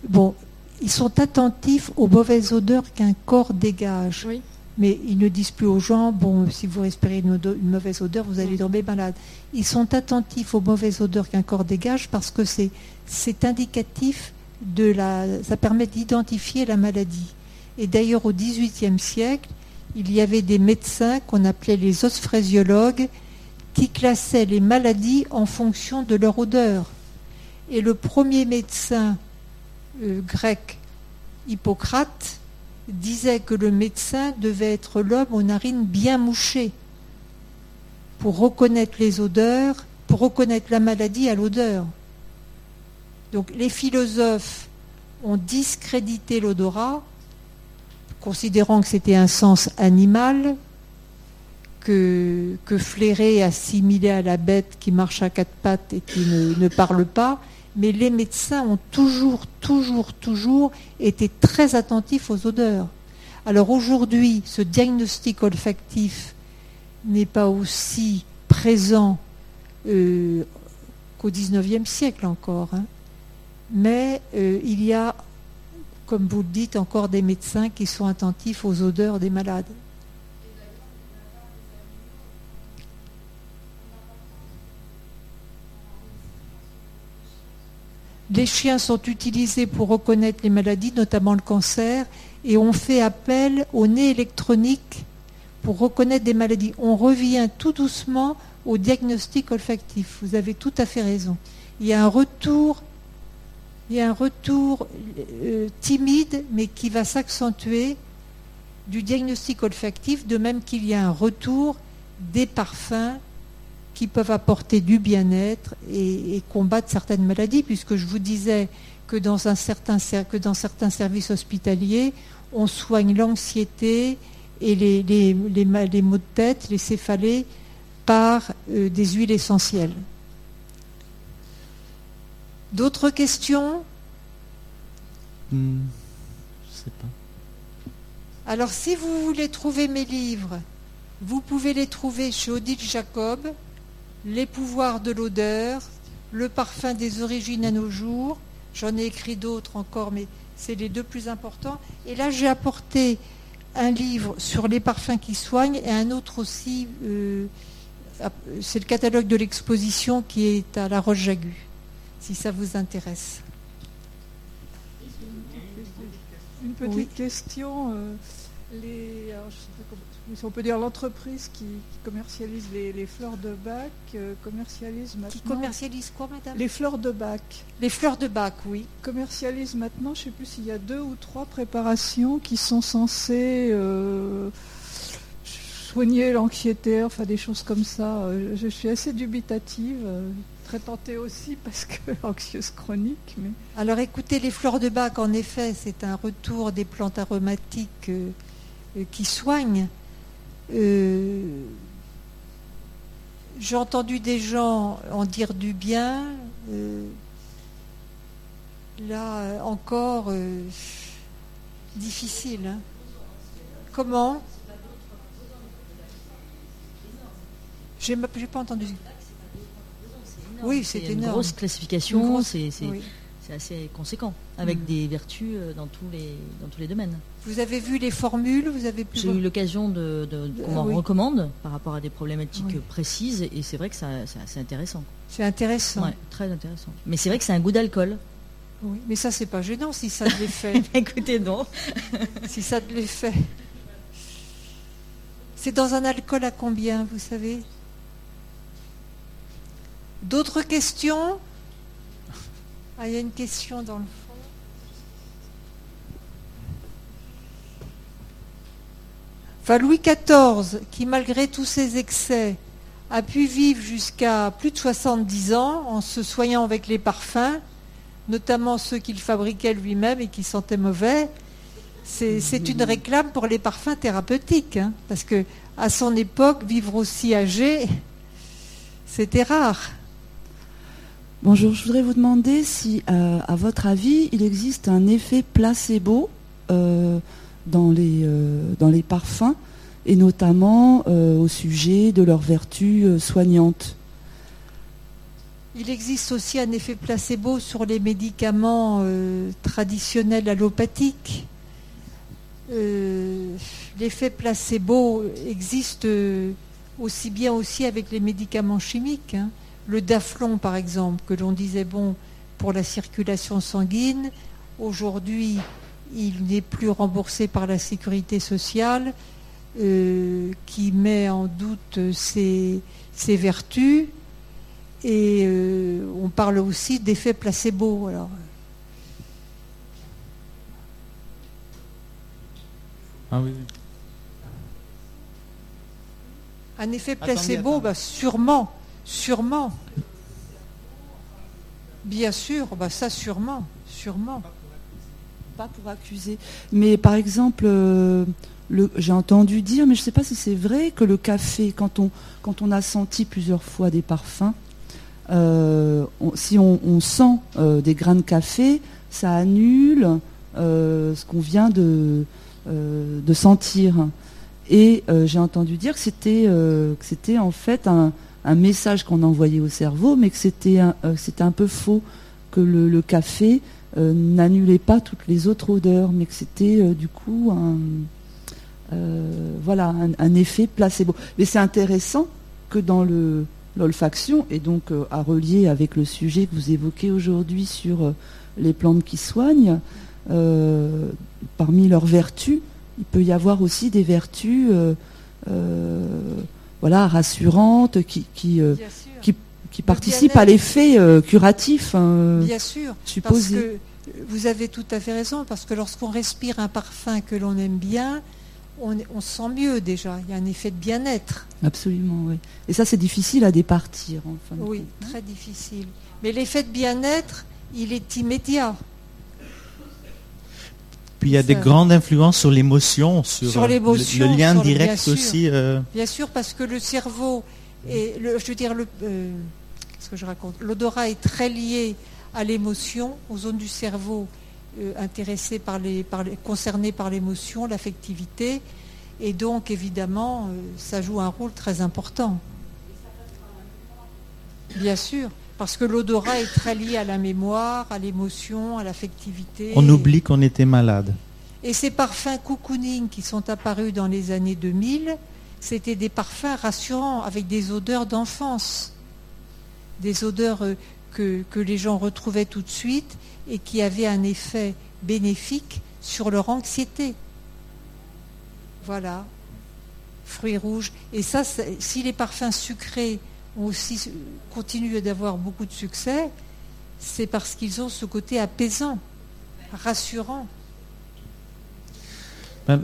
S2: bon, ils sont attentifs aux mauvaises odeurs qu'un corps dégage.
S4: Oui
S2: mais ils ne disent plus aux gens, bon, si vous respirez une, mauvaise odeur, vous allez tomber malade. Ils sont attentifs aux mauvaises odeurs qu'un corps dégage parce que c'est, indicatif de la, ça permet d'identifier la maladie. Et d'ailleurs, au XVIIIe siècle, il y avait des médecins qu'on appelait les osphrésiologues qui classaient les maladies en fonction de leur odeur. Et le premier médecin euh, grec, Hippocrate, disait que le médecin devait être l'homme aux narines bien mouchées pour reconnaître les odeurs, pour reconnaître la maladie à l'odeur. Donc les philosophes ont discrédité l'odorat, considérant que c'était un sens animal, que, que flairer assimilé à la bête qui marche à quatre pattes et qui ne parle pas, mais les médecins ont toujours, toujours, toujours été très attentifs aux odeurs. Alors aujourd'hui, ce diagnostic olfactif n'est pas aussi présent euh, qu'au XIXe siècle encore, hein. mais euh, il y a, comme vous le dites, encore des médecins qui sont attentifs aux odeurs des malades. Les chiens sont utilisés pour reconnaître les maladies, notamment le cancer, et on fait appel au nez électronique pour reconnaître des maladies. On revient tout doucement au diagnostic olfactif. Vous avez tout à fait raison. Il y a un retour, euh, timide, mais qui va s'accentuer du diagnostic olfactif, de même qu'il y a un retour des parfums qui peuvent apporter du bien-être et, combattre certaines maladies, puisque je vous disais que dans, un certain, que dans certains services hospitaliers, on soigne l'anxiété et les, les, les, maux de tête, les céphalées, par euh, des huiles essentielles. D'autres questions?
S5: Hmm, Je sais pas.
S2: Alors, si vous voulez trouver mes livres, vous pouvez les trouver chez Odile Jacob, Les pouvoirs de l'odeur, Le parfum des origines à nos jours. J'en ai écrit d'autres encore, mais c'est les deux plus importants. Et là, j'ai apporté un livre sur les parfums qui soignent et un autre aussi. Euh, c'est le catalogue de l'exposition qui est à La Roche-Jagu, si ça vous intéresse.
S6: Une petite question. Euh, les, si on peut dire l'entreprise qui, commercialise les, fleurs de bac euh, commercialise maintenant.
S2: Qui commercialise quoi, madame?
S6: Les fleurs de bac.
S2: Les fleurs de bac, oui.
S6: Commercialise maintenant, je ne sais plus s'il y a deux ou trois préparations qui sont censées euh, soigner l'anxiété, enfin des choses comme ça. Euh, je, suis assez dubitative très tentée aussi parce que anxieuse chronique. Mais...
S2: Alors écoutez, les fleurs de bac, en effet, c'est un retour des plantes aromatiques qui soignent. Euh, j'ai entendu des gens en dire du bien. Euh, là encore, euh, difficile. Hein. Comment? J'ai pas entendu.
S7: Oui, c'est une grosse classification, c'est assez conséquent, avec mm. des vertus dans tous les, dans tous les domaines.
S2: Vous avez vu les formules Vous avez
S7: J'ai eu l'occasion de, qu'on m'en recommande par rapport à des problématiques précises et c'est vrai que c'est assez intéressant.
S2: C'est intéressant.
S7: Ouais, très intéressant. Mais c'est vrai que c'est un goût d'alcool.
S2: Oui, mais ça c'est pas gênant si ça te les fait.
S7: Écoutez non.
S2: si ça te les fait. C'est dans un alcool à combien, vous savez? D'autres questions? Ah, il y a une question dans le Enfin, Louis XIV, qui malgré tous ses excès, a pu vivre jusqu'à plus de 70 ans en se soignant avec les parfums, notamment ceux qu'il fabriquait lui-même et qui sentaient mauvais. C'est une réclame pour les parfums thérapeutiques, hein, parce que à son époque, vivre aussi âgé, c'était rare.
S8: Bonjour, je voudrais vous demander si, euh, à votre avis, il existe un effet placebo euh, dans les, euh, dans les parfums, et notamment euh, au sujet de leurs vertus euh, soignantes.
S2: Il existe aussi un effet placebo sur les médicaments traditionnels allopathiques. L'effet placebo existe aussi bien aussi avec les médicaments chimiques. Hein. Le daflon, par exemple, que l'on disait bon pour la circulation sanguine, aujourd'hui il n'est plus remboursé par la sécurité sociale, euh, qui met en doute ses, vertus. Et euh, on parle aussi d'effet placebo. Alors.
S5: Ah oui,
S2: Un effet placebo, bah, sûrement, sûrement. Bien sûr, bah, ça sûrement, sûrement
S8: pas pour accuser. Mais par exemple, euh, j'ai entendu dire, mais je ne sais pas si c'est vrai, que le café, quand on, a senti plusieurs fois des parfums, euh, si on, sent euh, des grains de café, ça annule ce qu'on vient de, sentir. Et j'ai entendu dire que c'était en fait un, message qu'on envoyait au cerveau, mais que c'était un peu faux, que le café euh, n'annulait pas toutes les autres odeurs, mais que c'était euh, du coup un, euh, voilà, un, effet placebo. Mais c'est intéressant que dans le, l'olfaction, et donc à relier avec le sujet que vous évoquez aujourd'hui sur les plantes qui soignent, parmi leurs vertus, il peut y avoir aussi des vertus voilà, rassurantes qui, qui, qui, participent à l'effet curatif.
S2: Hein, Bien sûr, supposé vous avez tout à fait raison, parce que lorsqu'on respire un parfum que l'on aime bien, on, on, se sent mieux déjà. Il y a un effet de bien-être.
S8: Absolument, oui. Et ça, c'est difficile à départir.
S2: Enfin, oui, très difficile. Mais l'effet de bien-être, il est immédiat.
S5: Puis il y a des grandes influences sur l'émotion, sur,
S2: sur le,
S5: le, lien direct aussi.
S2: Euh. Bien sûr, parce que le cerveau, et le, je veux dire, le, euh, ce que je raconte, l'odorat est très lié à l'émotion, aux zones du cerveau euh, intéressées par les, par les, concernées par l'émotion, l'affectivité, et donc évidemment, ça joue un rôle très important. Bien sûr. Parce que l'odorat est très lié à la mémoire, à l'émotion, à l'affectivité.
S5: On oublie qu'on était malade.
S2: Et ces parfums cocooning qui sont apparus dans les années 2000, c'était des parfums rassurants, avec des odeurs d'enfance. Des odeurs euh, que, les gens retrouvaient tout de suite et qui avaient un effet bénéfique sur leur anxiété. Voilà. Fruits rouges. Et ça, si les parfums sucrés aussi continuent d'avoir beaucoup de succès, c'est parce qu'ils ont ce côté apaisant, rassurant.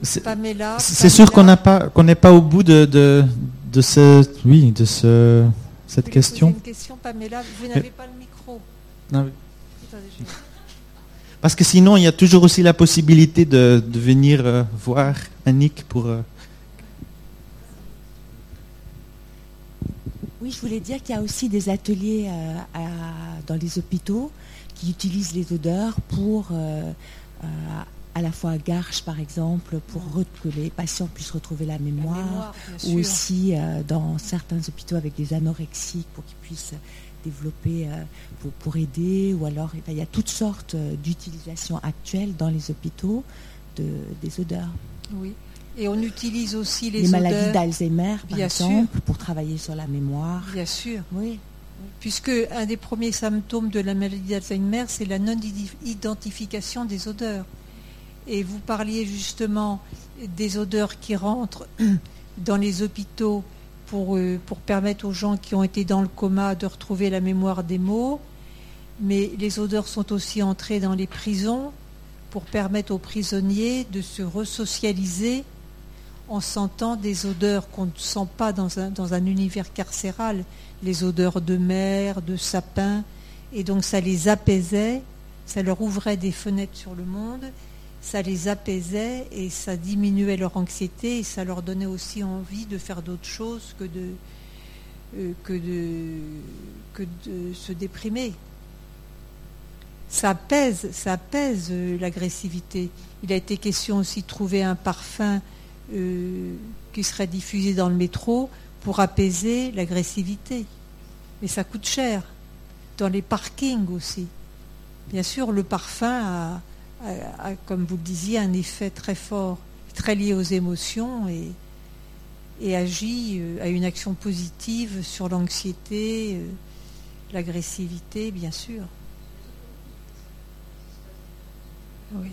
S5: C'est sûr qu'on n'a pas qu'on n'est pas au bout de, de, de ce oui de ce cette question.
S2: Une question Pamela, vous n'avez pas le micro.
S5: Non, Parce que sinon il y a toujours aussi la possibilité de, de venir euh, voir Annick pour euh,
S9: Oui, je voulais dire qu'il y a aussi des ateliers euh, dans les hôpitaux qui utilisent les odeurs pour, euh, euh, à la fois à Garches par exemple, pour que les patients puissent retrouver la mémoire, ou aussi dans certains hôpitaux avec des anorexiques pour qu'ils puissent développer pour, aider, ou alors il y a toutes sortes d'utilisations actuelles dans les hôpitaux de, des odeurs.
S2: Oui. Et on utilise aussi les,
S9: les maladies d'Alzheimer, par exemple, pour travailler sur la mémoire.
S2: Bien sûr. Oui. Puisque un des premiers symptômes de la maladie d'Alzheimer, c'est la non-identification des odeurs. Et vous parliez justement des odeurs qui rentrent dans les hôpitaux pour, euh, pour permettre aux gens qui ont été dans le coma de retrouver la mémoire des mots. Mais les odeurs sont aussi entrées dans les prisons pour permettre aux prisonniers de se resocialiser en sentant des odeurs qu'on ne sent pas dans un, dans un univers carcéral, les odeurs de mer, de sapin, et donc ça les apaisait, ça leur ouvrait des fenêtres sur le monde, ça les apaisait et ça diminuait leur anxiété et ça leur donnait aussi envie de faire d'autres choses que de, euh, que, de, que de se déprimer. Ça apaise, ça apaise euh, l'agressivité. Il a été question aussi de trouver un parfum euh, qui serait diffusé dans le métro pour apaiser l'agressivité. Mais ça coûte cher. Dans les parkings aussi. Bien sûr, le parfum a, comme vous le disiez, un effet très fort, très lié aux émotions et, agit à euh, une action positive sur l'anxiété, euh, l'agressivité, bien sûr. Oui.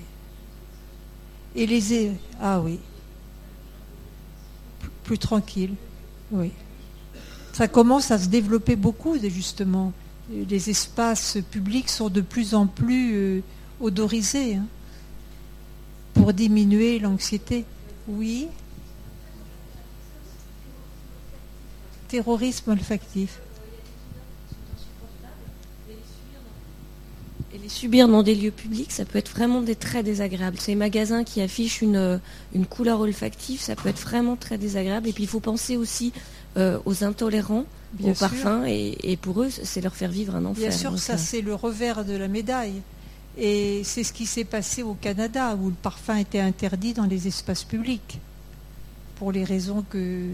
S2: Et les... Ah oui plus tranquille. Oui. Ça commence à se développer beaucoup, justement. Les espaces publics sont de plus en plus euh, odorisés hein, pour diminuer l'anxiété. Oui. Terrorisme olfactif.
S10: Et les subir dans des lieux publics, ça peut être vraiment des très désagréables. Ces magasins qui affichent une, une couleur olfactive, ça peut être vraiment très désagréable. Et puis il faut penser aussi euh, aux intolérants, aux parfums, et, pour eux, c'est leur faire vivre un enfer.
S2: Bien sûr, ça, c'est le revers de la médaille. Et c'est ce qui s'est passé au Canada, où le parfum était interdit dans les espaces publics, pour les raisons que,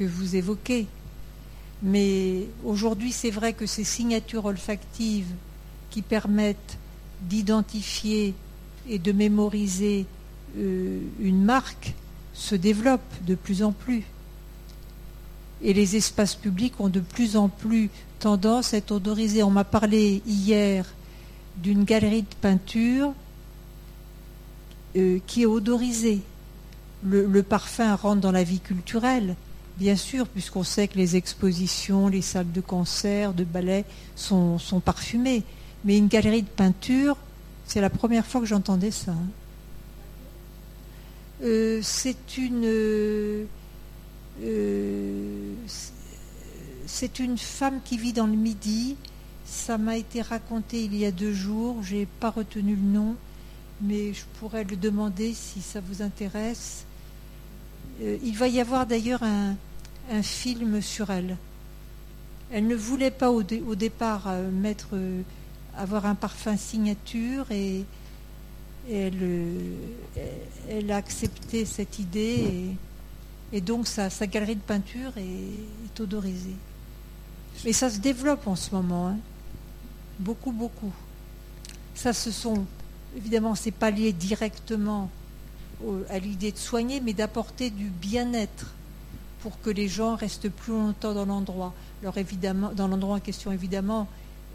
S2: vous évoquez. Mais aujourd'hui, c'est vrai que ces signatures olfactives qui permettent d'identifier et de mémoriser euh, une marque se développent de plus en plus. Et les espaces publics ont de plus en plus tendance à être odorisés. On m'a parlé hier d'une galerie de peinture euh, qui est odorisée. le, parfum rentre dans la vie culturelle, bien sûr, puisqu'on sait que les expositions, les salles de concert, de ballet sont, parfumées. Mais une galerie de peinture, c'est la première fois que j'entendais ça. Hein. euh, c'est une c'est une femme qui vit dans le Midi. Ça m'a été raconté il y a deux jours. J'ai pas retenu le nom, mais je pourrais le demander si ça vous intéresse. il va y avoir d'ailleurs un, un film sur elle. Elle ne voulait pas au, départ euh, mettre, euh, avoir un parfum signature et, euh, elle, a accepté cette idée et, donc sa, galerie de peinture est, odorisée. Mais ça se développe en ce moment, hein. Beaucoup, beaucoup. Ça, ce sont, évidemment, c'est pas lié directement à l'idée de soigner, mais d'apporter du bien-être pour que les gens restent plus longtemps dans l'endroit. Alors évidemment, dans l'endroit en question, évidemment,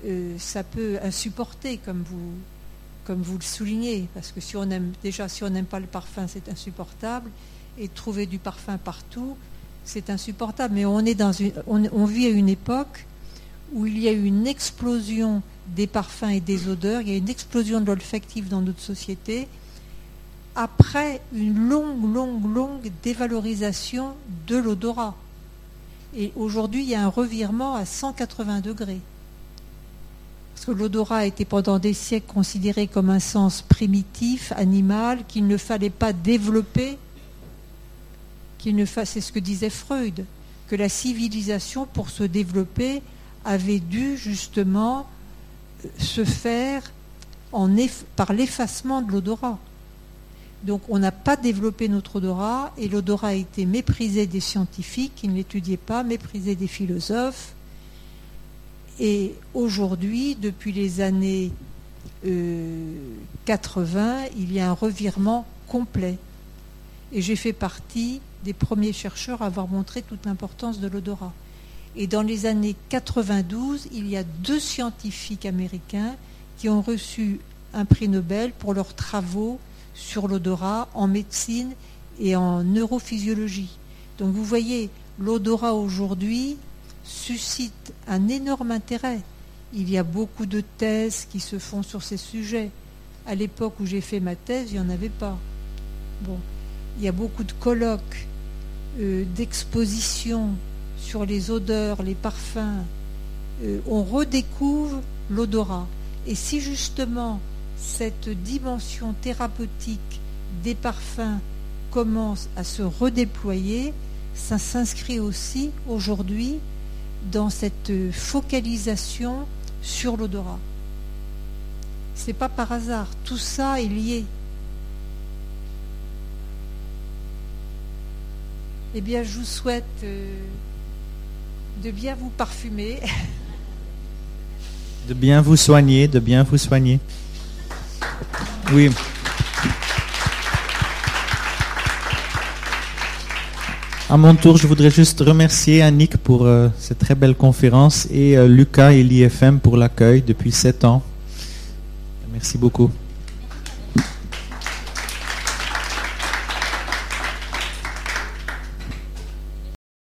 S2: euh, ça peut insupporter, comme vous, comme vous le soulignez, parce que si on aime déjà, si on n'aime pas le parfum, c'est insupportable, et trouver du parfum partout, c'est insupportable. Mais on est dans une, on, vit à une époque où il y a une explosion des parfums et des odeurs, il y a une explosion de l'olfactif dans notre société après une longue, longue, longue dévalorisation de l'odorat. Et aujourd'hui, il y a un revirement à 180 degrés. Parce que l'odorat a été pendant des siècles considéré comme un sens primitif, animal, qu'il ne fallait pas développer, ne c'est ce que disait Freud, que la civilisation, pour se développer, avait dû justement se faire par l'effacement de l'odorat. Donc on n'a pas développé notre odorat et l'odorat a été méprisé des scientifiques qui ne l'étudiaient pas, méprisé des philosophes. Et aujourd'hui, depuis les années 80, euh, il y a un revirement complet. Et j'ai fait partie des premiers chercheurs à avoir montré toute l'importance de l'odorat. Et dans les années 92, il y a deux scientifiques américains qui ont reçu un prix Nobel pour leurs travaux sur l'odorat en médecine et en neurophysiologie. Donc vous voyez, l'odorat aujourd'hui suscite un énorme intérêt. Il y a beaucoup de thèses qui se font sur ces sujets. À l'époque où j'ai fait ma thèse, il n'y en avait pas. Bon, il y a beaucoup de colloques, euh, d'expositions sur les odeurs, les parfums. Euh, on redécouvre l'odorat. Et si justement cette dimension thérapeutique des parfums commence à se redéployer, ça s'inscrit aussi aujourd'hui dans cette focalisation sur l'odorat. C'est pas par hasard, tout ça est lié. Eh bien, je vous souhaite euh, de bien vous parfumer.
S5: De bien vous soigner, de bien vous soigner. Oui. À mon tour, je voudrais juste remercier Annick pour euh, cette très belle conférence et euh, Lucas et l'IFM pour l'accueil depuis sept ans. Merci beaucoup.